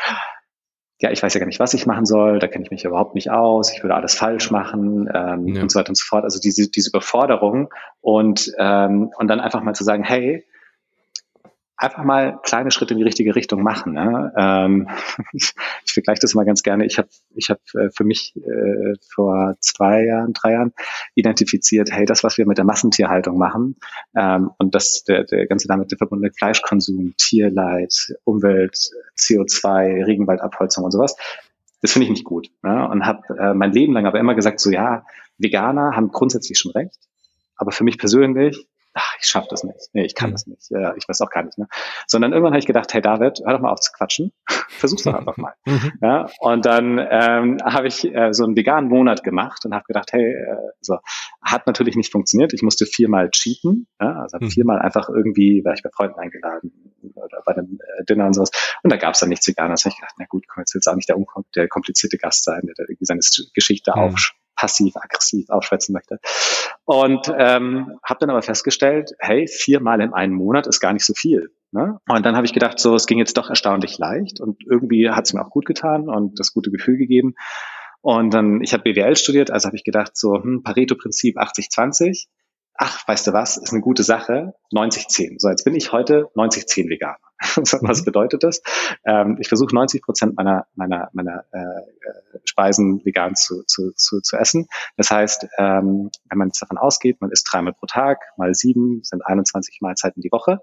ja, ich weiß ja gar nicht, was ich machen soll, da kenne ich mich überhaupt nicht aus, ich würde alles falsch machen ähm, ja. und so weiter und so fort. Also diese, diese Überforderung und, ähm, und dann einfach mal zu sagen, hey, einfach mal kleine Schritte in die richtige Richtung machen. Ne? Ähm, ich, ich vergleiche das mal ganz gerne. Ich habe ich hab äh, für mich äh, vor zwei Jahren, drei Jahren identifiziert, hey, das, was wir mit der Massentierhaltung machen ähm, und das der, der ganze damit verbundene Fleischkonsum, Tierleid, Umwelt, CO2, Regenwaldabholzung und sowas, das finde ich nicht gut. Ne? Und habe äh, mein Leben lang aber immer gesagt, so ja, Veganer haben grundsätzlich schon recht. Aber für mich persönlich ach, ich schaffe das nicht. Nee, ich kann das nicht. Ja, ich weiß auch gar nicht. Ne? Sondern irgendwann habe ich gedacht, hey David, hör doch mal auf zu quatschen. Versuch's doch einfach mal. Mhm. Ja, und dann ähm, habe ich äh, so einen veganen Monat gemacht und habe gedacht, hey, äh, so hat natürlich nicht funktioniert. Ich musste viermal cheaten. Ja, also mhm. viermal einfach irgendwie, war ich bei Freunden eingeladen oder bei einem äh, Dinner und sowas. Und da gab es dann nichts Veganes. Da habe ich gedacht, na gut, komm, jetzt willst du auch nicht der, der komplizierte Gast sein, der, der seine Geschichte mhm. aufsch passiv-aggressiv aufschwätzen möchte. Und ähm, habe dann aber festgestellt, hey, viermal in einem Monat ist gar nicht so viel. Ne? Und dann habe ich gedacht, so, es ging jetzt doch erstaunlich leicht und irgendwie hat es mir auch gut getan und das gute Gefühl gegeben. Und dann, ich habe BWL studiert, also habe ich gedacht, so, hm, Pareto-Prinzip 80-20. Ach, weißt du was, ist eine gute Sache, 90-10. So, jetzt bin ich heute 90-10 Veganer. was mhm. bedeutet das? Ähm, ich versuche 90 Prozent meiner, meiner, meiner äh, äh, Speisen vegan zu, zu, zu, zu essen. Das heißt, ähm, wenn man jetzt davon ausgeht, man isst dreimal pro Tag, mal sieben sind 21 Mahlzeiten die Woche.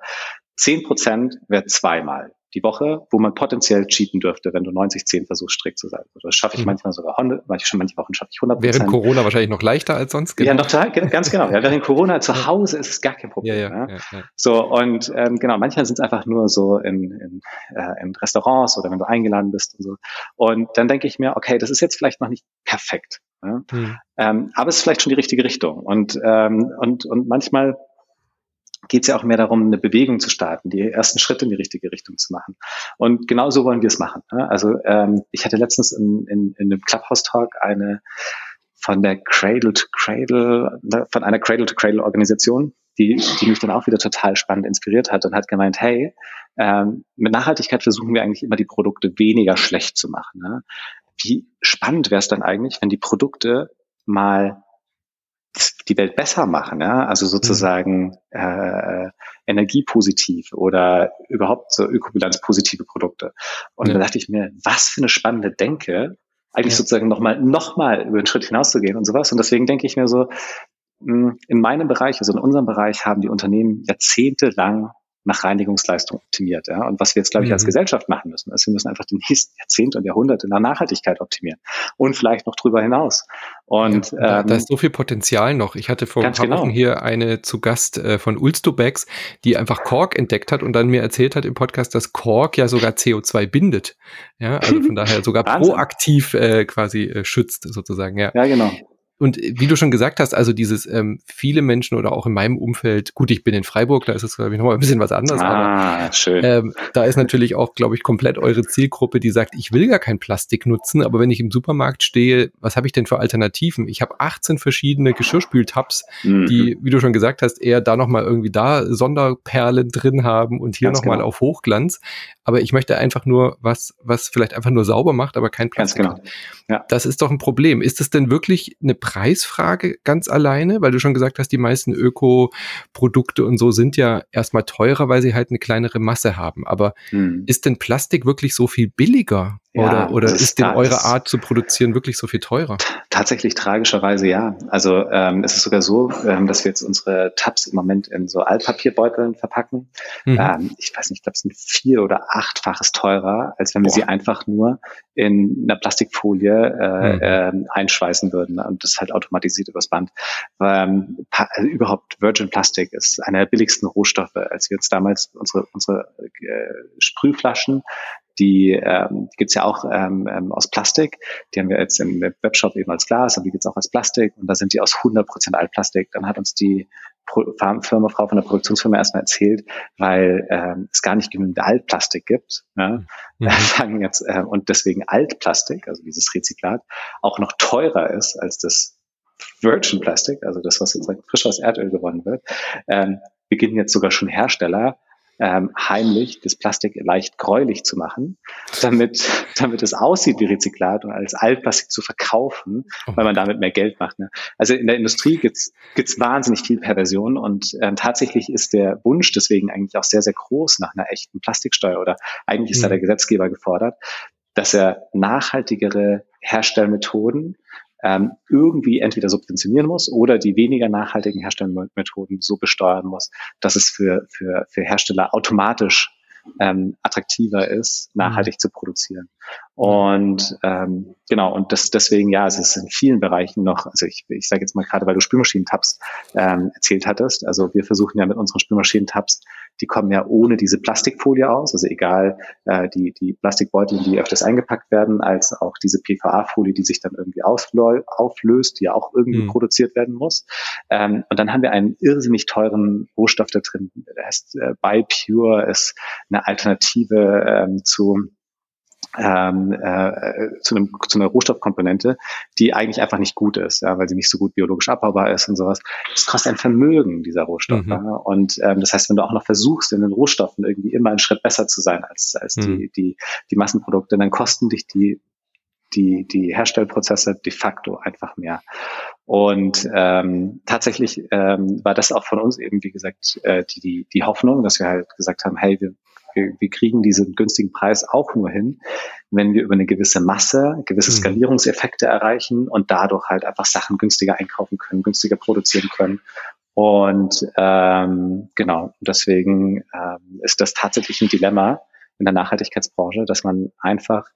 Zehn Prozent wäre zweimal die Woche, wo man potenziell cheaten dürfte, wenn du 90-10 versuchst, strikt zu sein. Also das schaffe ich mhm. manchmal sogar, manche, manche Wochen schaffe ich 100 Während Corona wahrscheinlich noch leichter als sonst? Genau. Ja, noch ganz genau. Ja, während Corona zu Hause ist es gar kein Problem. Ja, ja, ja. ja So, und ähm, genau, manchmal sind es einfach nur so in, in, äh, in Restaurants oder wenn du eingeladen bist und so. Und dann denke ich mir, okay, das ist jetzt vielleicht noch nicht perfekt. Ja? Mhm. Ähm, aber es ist vielleicht schon die richtige Richtung. Und, ähm, und, und manchmal geht es ja auch mehr darum, eine Bewegung zu starten, die ersten Schritte in die richtige Richtung zu machen. Und genau so wollen wir es machen. Also ähm, ich hatte letztens in, in, in einem Clubhouse-Talk eine von der Cradle to Cradle, von einer Cradle to Cradle Organisation, die, die mich dann auch wieder total spannend inspiriert hat und hat gemeint, hey, ähm, mit Nachhaltigkeit versuchen wir eigentlich immer die Produkte weniger schlecht zu machen. Ne? Wie spannend wäre es dann eigentlich, wenn die Produkte mal die Welt besser machen, ja? also sozusagen mhm. äh, energiepositiv oder überhaupt so ökobilanzpositive Produkte. Und ja. da dachte ich mir, was für eine spannende Denke, eigentlich ja. sozusagen nochmal noch mal über den Schritt hinauszugehen und sowas. Und deswegen denke ich mir so, hm, in meinem Bereich, also in unserem Bereich, haben die Unternehmen jahrzehntelang nach Reinigungsleistung optimiert. Ja? Und was wir jetzt, glaube ich, als mhm. Gesellschaft machen müssen, ist, wir müssen einfach die nächsten Jahrzehnte und Jahrhunderte nach Nachhaltigkeit optimieren und vielleicht noch drüber hinaus. Und ja, da, ähm, da, ist so viel Potenzial noch. Ich hatte vor ein paar genau. Wochen hier eine zu Gast äh, von Ulstobex, die einfach Kork entdeckt hat und dann mir erzählt hat im Podcast, dass Kork ja sogar CO2 bindet. Ja, also von daher sogar proaktiv äh, quasi äh, schützt sozusagen. Ja, ja genau. Und wie du schon gesagt hast, also dieses ähm, viele Menschen oder auch in meinem Umfeld, gut, ich bin in Freiburg, da ist es, glaube ich, nochmal ein bisschen was anderes, ah, aber schön. Ähm, da ist natürlich auch, glaube ich, komplett eure Zielgruppe, die sagt, ich will gar kein Plastik nutzen, aber wenn ich im Supermarkt stehe, was habe ich denn für Alternativen? Ich habe 18 verschiedene Geschirrspültabs, mhm. die, wie du schon gesagt hast, eher da nochmal irgendwie da Sonderperlen drin haben und hier nochmal genau. auf Hochglanz. Aber ich möchte einfach nur was, was vielleicht einfach nur sauber macht, aber kein Plastik. Ganz genau. Ja. Das ist doch ein Problem. Ist es denn wirklich eine Preisfrage ganz alleine? Weil du schon gesagt hast, die meisten Öko-Produkte und so sind ja erstmal teurer, weil sie halt eine kleinere Masse haben. Aber hm. ist denn Plastik wirklich so viel billiger? Ja, oder oder ist, ist denn eure Art zu produzieren wirklich so viel teurer? Tatsächlich tragischerweise ja. Also ähm, es ist sogar so, ähm, dass wir jetzt unsere Tabs im Moment in so Altpapierbeuteln verpacken. Mhm. Ähm, ich weiß nicht, ich glaube, es sind vier oder achtfaches teurer, als wenn wir Boah. sie einfach nur in einer Plastikfolie äh, mhm. äh, einschweißen würden und das halt automatisiert übers Band. Ähm, also überhaupt Virgin Plastic ist einer der billigsten Rohstoffe, als wir uns damals unsere, unsere äh, Sprühflaschen die, ähm, die gibt's ja auch ähm, ähm, aus Plastik. Die haben wir jetzt im Webshop eben als Glas, aber die gibt's auch als Plastik. Und da sind die aus 100% Altplastik. Dann hat uns die Firma, Frau von der Produktionsfirma erstmal erzählt, weil ähm, es gar nicht genügend Altplastik gibt. Ja? Mhm. Sagen jetzt, äh, und deswegen Altplastik, also dieses Rezyklat, auch noch teurer ist als das Virgin Plastic, also das, was sozusagen frisch aus Erdöl gewonnen wird, ähm, beginnen jetzt sogar schon Hersteller ähm, heimlich das Plastik leicht gräulich zu machen, damit, damit es aussieht wie Rezyklat und als Altplastik zu verkaufen, oh. weil man damit mehr Geld macht. Ne? Also in der Industrie gibt's gibt's wahnsinnig viel Perversion und ähm, tatsächlich ist der Wunsch deswegen eigentlich auch sehr, sehr groß nach einer echten Plastiksteuer oder eigentlich ist mhm. da der Gesetzgeber gefordert, dass er nachhaltigere Herstellmethoden ähm, irgendwie entweder subventionieren muss oder die weniger nachhaltigen Herstellmethoden so besteuern muss, dass es für, für, für Hersteller automatisch ähm, attraktiver ist, nachhaltig mhm. zu produzieren. Und ähm, genau, und das deswegen, ja, es ist in vielen Bereichen noch, also ich, ich sage jetzt mal gerade, weil du Spülmaschinentabs ähm, erzählt hattest, also wir versuchen ja mit unseren Spülmaschinentabs, die kommen ja ohne diese Plastikfolie aus, also egal äh, die, die Plastikbeutel, die öfters eingepackt werden, als auch diese PVA-Folie, die sich dann irgendwie auflöst, die ja auch irgendwie mhm. produziert werden muss. Ähm, und dann haben wir einen irrsinnig teuren Rohstoff da drin, der heißt äh, BiPure, ist eine Alternative ähm, zu ähm, äh, zu, einem, zu einer Rohstoffkomponente, die eigentlich einfach nicht gut ist, ja, weil sie nicht so gut biologisch abbaubar ist und sowas. Das kostet ein Vermögen, dieser Rohstoff. Mhm. Ja. Und ähm, das heißt, wenn du auch noch versuchst, in den Rohstoffen irgendwie immer einen Schritt besser zu sein als, als mhm. die, die, die Massenprodukte, dann kosten dich die die, die Herstellprozesse de facto einfach mehr. Und ähm, tatsächlich ähm, war das auch von uns eben, wie gesagt, äh, die, die, die Hoffnung, dass wir halt gesagt haben, hey, wir, wir, wir kriegen diesen günstigen Preis auch nur hin, wenn wir über eine gewisse Masse, gewisse mhm. Skalierungseffekte erreichen und dadurch halt einfach Sachen günstiger einkaufen können, günstiger produzieren können. Und ähm, genau, deswegen ähm, ist das tatsächlich ein Dilemma in der Nachhaltigkeitsbranche, dass man einfach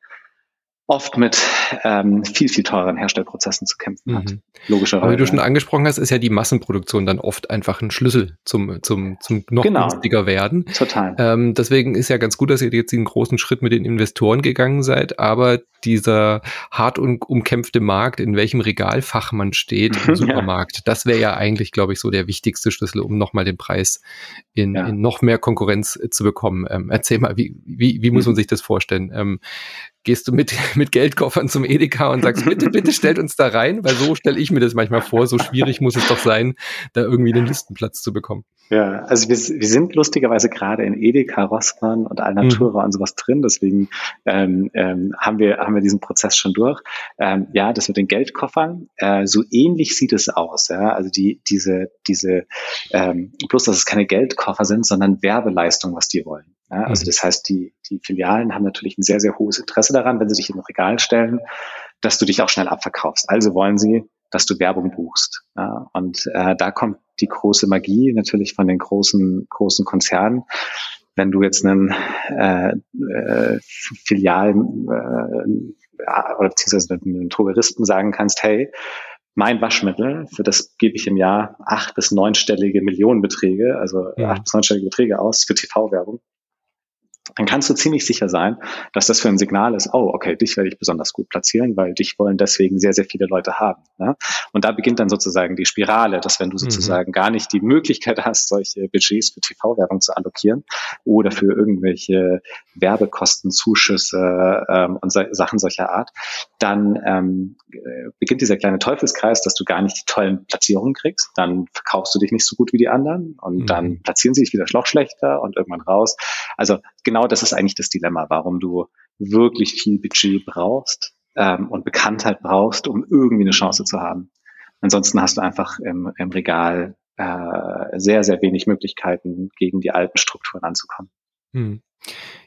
oft mit ähm, viel, viel teureren Herstellprozessen zu kämpfen hat. Mhm. Logischerweise. Aber wie du schon angesprochen hast, ist ja die Massenproduktion dann oft einfach ein Schlüssel zum, zum, zum noch genau. günstiger werden. Total. Ähm, deswegen ist ja ganz gut, dass ihr jetzt den großen Schritt mit den Investoren gegangen seid, aber dieser hart und umkämpfte Markt, in welchem Regalfach man steht im Supermarkt, ja. das wäre ja eigentlich, glaube ich, so der wichtigste Schlüssel, um nochmal den Preis in, ja. in noch mehr Konkurrenz äh, zu bekommen. Ähm, erzähl mal, wie, wie, wie muss man mhm. sich das vorstellen? Ähm, gehst du mit, mit Geldkoffern zum Edeka und sagst, bitte, bitte stellt uns da rein, weil so stelle ich mir das manchmal vor, so schwierig muss es doch sein, da irgendwie den Listenplatz zu bekommen. Ja, also wir, wir sind lustigerweise gerade in Edeka, Rossmann und Alnatura mhm. und sowas drin, deswegen ähm, ähm, haben, wir, haben wir diesen Prozess schon durch. Ähm, ja, das mit den Geldkoffern, äh, so ähnlich sieht es aus. Ja? Also die, diese, diese, ähm, bloß dass es keine Geldkoffer sind, sondern Werbeleistung, was die wollen. Ja, also mhm. das heißt, die, die Filialen haben natürlich ein sehr, sehr hohes Interesse daran, wenn sie dich in ein Regal stellen, dass du dich auch schnell abverkaufst. Also wollen sie, dass du Werbung buchst. Ja, und äh, da kommt die große Magie natürlich von den großen, großen Konzernen. Wenn du jetzt einen äh, äh, Filial äh, oder beziehungsweise einen Touristen sagen kannst, hey, mein Waschmittel, für das gebe ich im Jahr acht bis neunstellige Millionenbeträge, also ja. acht bis neunstellige Beträge aus für TV-Werbung dann kannst du ziemlich sicher sein, dass das für ein Signal ist, oh, okay, dich werde ich besonders gut platzieren, weil dich wollen deswegen sehr, sehr viele Leute haben. Ne? Und da beginnt dann sozusagen die Spirale, dass wenn du mhm. sozusagen mhm. gar nicht die Möglichkeit hast, solche Budgets für TV-Werbung zu allokieren oder für irgendwelche Werbekostenzuschüsse ähm, und so, Sachen solcher Art, dann ähm, beginnt dieser kleine Teufelskreis, dass du gar nicht die tollen Platzierungen kriegst. Dann verkaufst du dich nicht so gut wie die anderen und mhm. dann platzieren sie dich wieder noch schlechter und irgendwann raus. Also genau das ist eigentlich das Dilemma, warum du wirklich viel Budget brauchst ähm, und Bekanntheit brauchst, um irgendwie eine Chance zu haben. Ansonsten hast du einfach im, im Regal äh, sehr, sehr wenig Möglichkeiten, gegen die alten Strukturen anzukommen. Hm.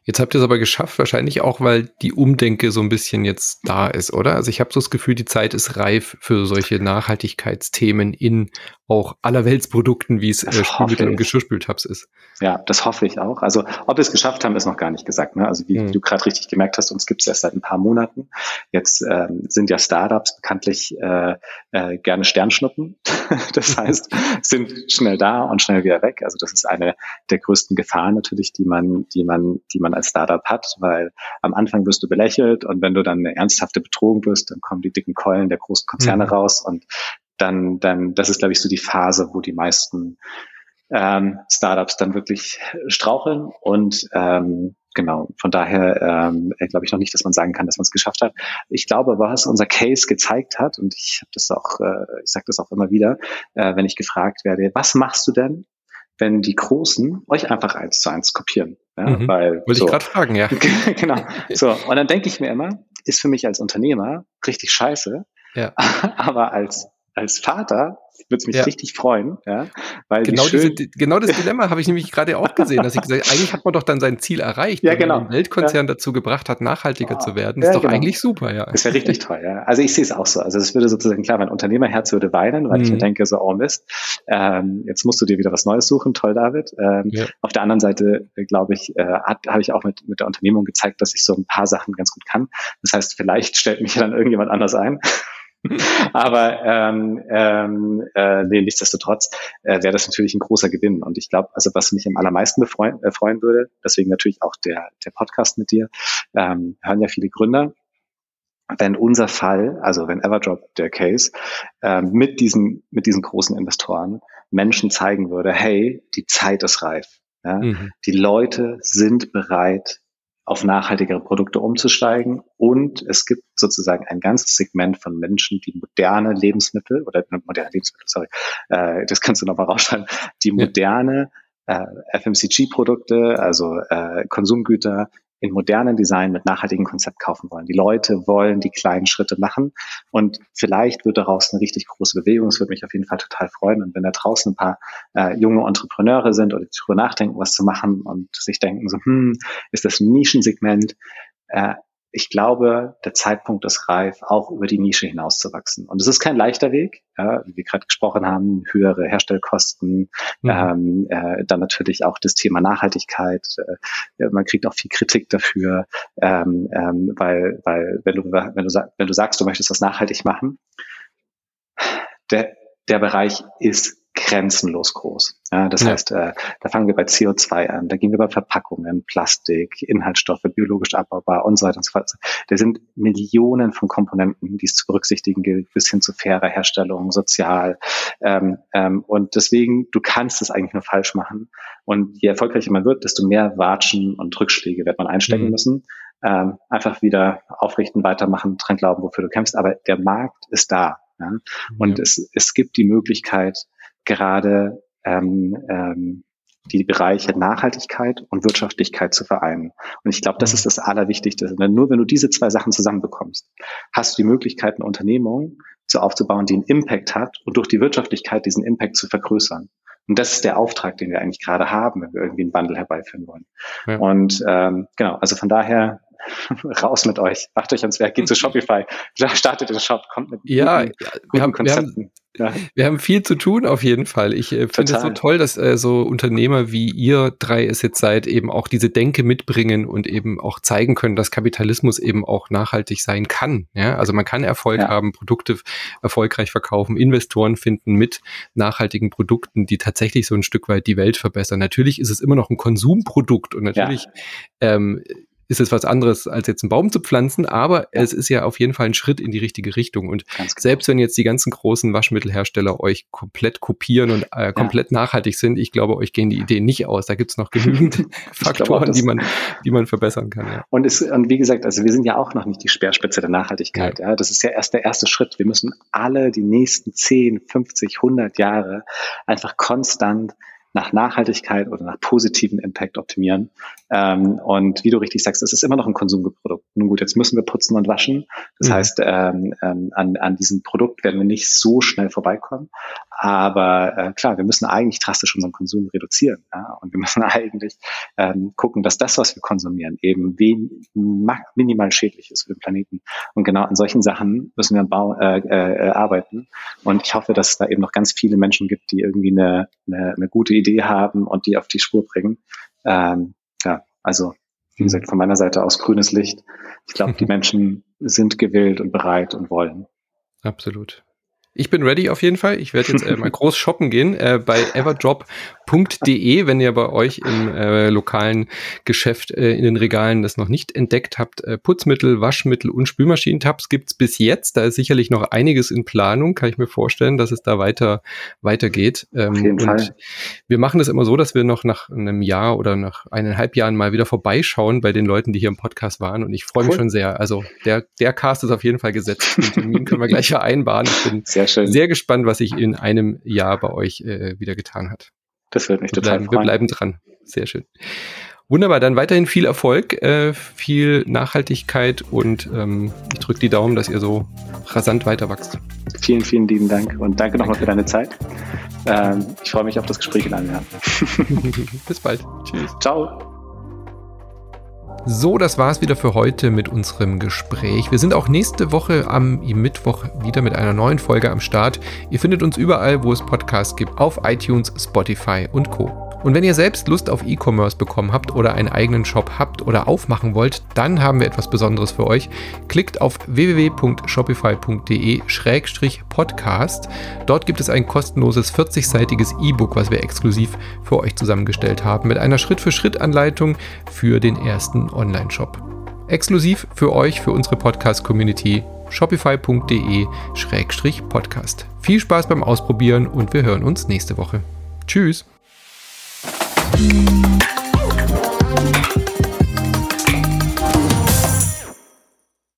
Jetzt habt ihr es aber geschafft, wahrscheinlich auch, weil die Umdenke so ein bisschen jetzt da ist, oder? Also ich habe so das Gefühl, die Zeit ist reif für solche Nachhaltigkeitsthemen in auch allerweltsprodukten, wie es äh, Spülmittel und Geschirrspültabs ist. Ja, das hoffe ich auch. Also ob wir es geschafft haben, ist noch gar nicht gesagt. Ne? Also wie mhm. du gerade richtig gemerkt hast, uns gibt es erst seit ein paar Monaten. Jetzt ähm, sind ja Startups bekanntlich äh, äh, gerne Sternschnuppen. das heißt, sind schnell da und schnell wieder weg. Also das ist eine der größten Gefahren natürlich, die man, die man, die man als Startup hat, weil am Anfang wirst du belächelt und wenn du dann eine ernsthafte Betrogen wirst, dann kommen die dicken Keulen der großen Konzerne mhm. raus und dann, dann, das ist, glaube ich, so die Phase, wo die meisten ähm, Startups dann wirklich straucheln und ähm, genau, von daher ähm, glaube ich noch nicht, dass man sagen kann, dass man es geschafft hat. Ich glaube, was unser Case gezeigt hat, und ich habe das auch, äh, ich sage das auch immer wieder, äh, wenn ich gefragt werde, was machst du denn, wenn die Großen euch einfach eins zu eins kopieren? Ja, mhm. weil, Wollte so, ich gerade fragen, ja. genau. So, und dann denke ich mir immer, ist für mich als Unternehmer richtig scheiße, ja. aber als als Vater würde es mich ja. richtig freuen, ja, weil genau, diese, genau das Dilemma habe ich nämlich gerade auch gesehen, dass ich gesagt eigentlich hat man doch dann sein Ziel erreicht, ja, genau. man den Weltkonzern ja. dazu gebracht hat, nachhaltiger oh, zu werden. Ist doch genau. eigentlich super, ja. Das wäre richtig toll, ja. Also ich sehe es auch so. Also es würde sozusagen klar, mein Unternehmerherz würde weinen, weil mhm. ich mir denke so, oh Mist, ähm, jetzt musst du dir wieder was Neues suchen, toll, David. Ähm, ja. Auf der anderen Seite, äh, glaube ich, äh, habe ich auch mit, mit der Unternehmung gezeigt, dass ich so ein paar Sachen ganz gut kann. Das heißt, vielleicht stellt mich dann irgendjemand anders ein. Aber ähm, ähm, äh, nee, nichtsdestotrotz äh, wäre das natürlich ein großer Gewinn. Und ich glaube, also was mich am allermeisten befreuen, äh, freuen würde, deswegen natürlich auch der, der Podcast mit dir, ähm, hören ja viele Gründer. Wenn unser Fall, also wenn Everdrop der Case, äh, mit diesen, mit diesen großen Investoren Menschen zeigen würde, hey, die Zeit ist reif. Ja? Mhm. Die Leute sind bereit, auf nachhaltigere Produkte umzusteigen. Und es gibt sozusagen ein ganzes Segment von Menschen, die moderne Lebensmittel oder moderne Lebensmittel, sorry, äh, das kannst du nochmal rausschreiben, die moderne äh, FMCG-Produkte, also äh, Konsumgüter in modernen Design mit nachhaltigem Konzept kaufen wollen. Die Leute wollen die kleinen Schritte machen und vielleicht wird daraus eine richtig große Bewegung. Es würde mich auf jeden Fall total freuen. Und wenn da draußen ein paar äh, junge Entrepreneure sind oder darüber nachdenken, was zu machen und sich denken so, hm, ist das ein Nischensegment? Äh, ich glaube, der Zeitpunkt ist reif, auch über die Nische hinauszuwachsen. Und es ist kein leichter Weg, ja, wie wir gerade gesprochen haben, höhere Herstellkosten, mhm. ähm, äh, dann natürlich auch das Thema Nachhaltigkeit. Äh, man kriegt auch viel Kritik dafür, ähm, ähm, weil, weil wenn du, wenn du, wenn du sagst, du möchtest das nachhaltig machen, der, der Bereich ist grenzenlos groß. Ja, das ja. heißt, äh, da fangen wir bei CO2 an, da gehen wir bei Verpackungen, Plastik, Inhaltsstoffe, biologisch abbaubar und so weiter und so fort. Da sind Millionen von Komponenten, die es zu berücksichtigen gilt, bis hin zu fairer Herstellung, sozial. Ähm, ähm, und deswegen, du kannst es eigentlich nur falsch machen. Und je erfolgreicher man wird, desto mehr Watschen und Rückschläge wird man einstecken mhm. müssen. Ähm, einfach wieder aufrichten, weitermachen, dran glauben, wofür du kämpfst. Aber der Markt ist da. Ja? Und ja. es, es gibt die Möglichkeit, gerade ähm, ähm, die Bereiche Nachhaltigkeit und Wirtschaftlichkeit zu vereinen. Und ich glaube, das ist das Allerwichtigste. Denn nur wenn du diese zwei Sachen zusammenbekommst, hast du die Möglichkeit, eine Unternehmung zu aufzubauen, die einen Impact hat und durch die Wirtschaftlichkeit diesen Impact zu vergrößern. Und das ist der Auftrag, den wir eigentlich gerade haben, wenn wir irgendwie einen Wandel herbeiführen wollen. Ja. Und ähm, genau, also von daher raus mit euch, macht euch ans Werk, geht zu Shopify, startet den Shop, kommt mit ja, guten, wir haben, Konzepten. Wir haben, ja. wir haben viel zu tun auf jeden Fall. Ich äh, finde es so toll, dass äh, so Unternehmer wie ihr drei es jetzt seid, eben auch diese Denke mitbringen und eben auch zeigen können, dass Kapitalismus eben auch nachhaltig sein kann. Ja? Also man kann Erfolg ja. haben, Produkte erfolgreich verkaufen, Investoren finden mit nachhaltigen Produkten, die tatsächlich so ein Stück weit die Welt verbessern. Natürlich ist es immer noch ein Konsumprodukt und natürlich ja. ähm, ist es was anderes, als jetzt einen Baum zu pflanzen, aber ja. es ist ja auf jeden Fall ein Schritt in die richtige Richtung. Und genau. selbst wenn jetzt die ganzen großen Waschmittelhersteller euch komplett kopieren und äh, komplett ja. nachhaltig sind, ich glaube, euch gehen die Ideen nicht aus. Da gibt es noch genügend Faktoren, auch, die man, die man verbessern kann. Ja. Und, es, und wie gesagt, also wir sind ja auch noch nicht die Speerspitze der Nachhaltigkeit. Ja. Das ist ja erst der erste Schritt. Wir müssen alle die nächsten 10, 50, 100 Jahre einfach konstant nach Nachhaltigkeit oder nach positiven Impact optimieren. Ähm, und wie du richtig sagst, es ist immer noch ein Konsumprodukt. Nun gut, jetzt müssen wir putzen und waschen. Das mhm. heißt, ähm, ähm, an, an diesem Produkt werden wir nicht so schnell vorbeikommen. Aber äh, klar, wir müssen eigentlich drastisch unseren Konsum reduzieren. Ja? Und wir müssen eigentlich ähm, gucken, dass das, was wir konsumieren, eben wen, minimal schädlich ist für den Planeten. Und genau an solchen Sachen müssen wir Bau, äh, äh, arbeiten. Und ich hoffe, dass es da eben noch ganz viele Menschen gibt, die irgendwie eine, eine, eine gute Idee haben und die auf die Spur bringen. Ähm, ja, also wie gesagt, von meiner Seite aus grünes Licht. Ich glaube, die Menschen sind gewillt und bereit und wollen. Absolut. Ich bin ready auf jeden Fall. Ich werde jetzt äh, mal groß shoppen gehen äh, bei everdrop.de, wenn ihr bei euch im äh, lokalen Geschäft äh, in den Regalen das noch nicht entdeckt habt. Äh, Putzmittel, Waschmittel und Spülmaschinentabs gibt's bis jetzt. Da ist sicherlich noch einiges in Planung. Kann ich mir vorstellen, dass es da weiter weitergeht. Ähm, auf jeden Fall. Wir machen das immer so, dass wir noch nach einem Jahr oder nach eineinhalb Jahren mal wieder vorbeischauen bei den Leuten, die hier im Podcast waren. Und ich freue cool. mich schon sehr. Also der, der Cast ist auf jeden Fall gesetzt. Den Termin können wir gleich vereinbaren. Ich bin sehr, schön. sehr gespannt, was sich in einem Jahr bei euch äh, wieder getan hat. Das wird mich wir total bleiben, freuen. Wir bleiben dran. Sehr schön. Wunderbar, dann weiterhin viel Erfolg, äh, viel Nachhaltigkeit und ähm, ich drücke die Daumen, dass ihr so rasant weiter wächst. Vielen, vielen lieben Dank und danke nochmal für deine Zeit. Ähm, ich freue mich auf das Gespräch in einem Jahr. Bis bald. Tschüss. Ciao. So, das war's wieder für heute mit unserem Gespräch. Wir sind auch nächste Woche am Mittwoch wieder mit einer neuen Folge am Start. Ihr findet uns überall, wo es Podcasts gibt, auf iTunes, Spotify und Co. Und wenn ihr selbst Lust auf E-Commerce bekommen habt oder einen eigenen Shop habt oder aufmachen wollt, dann haben wir etwas Besonderes für euch. Klickt auf www.shopify.de-podcast. Dort gibt es ein kostenloses 40-seitiges E-Book, was wir exklusiv für euch zusammengestellt haben, mit einer Schritt-für-Schritt-Anleitung für den ersten Online-Shop. Exklusiv für euch, für unsere Podcast-Community shopify.de-podcast. Viel Spaß beim Ausprobieren und wir hören uns nächste Woche. Tschüss! Mm.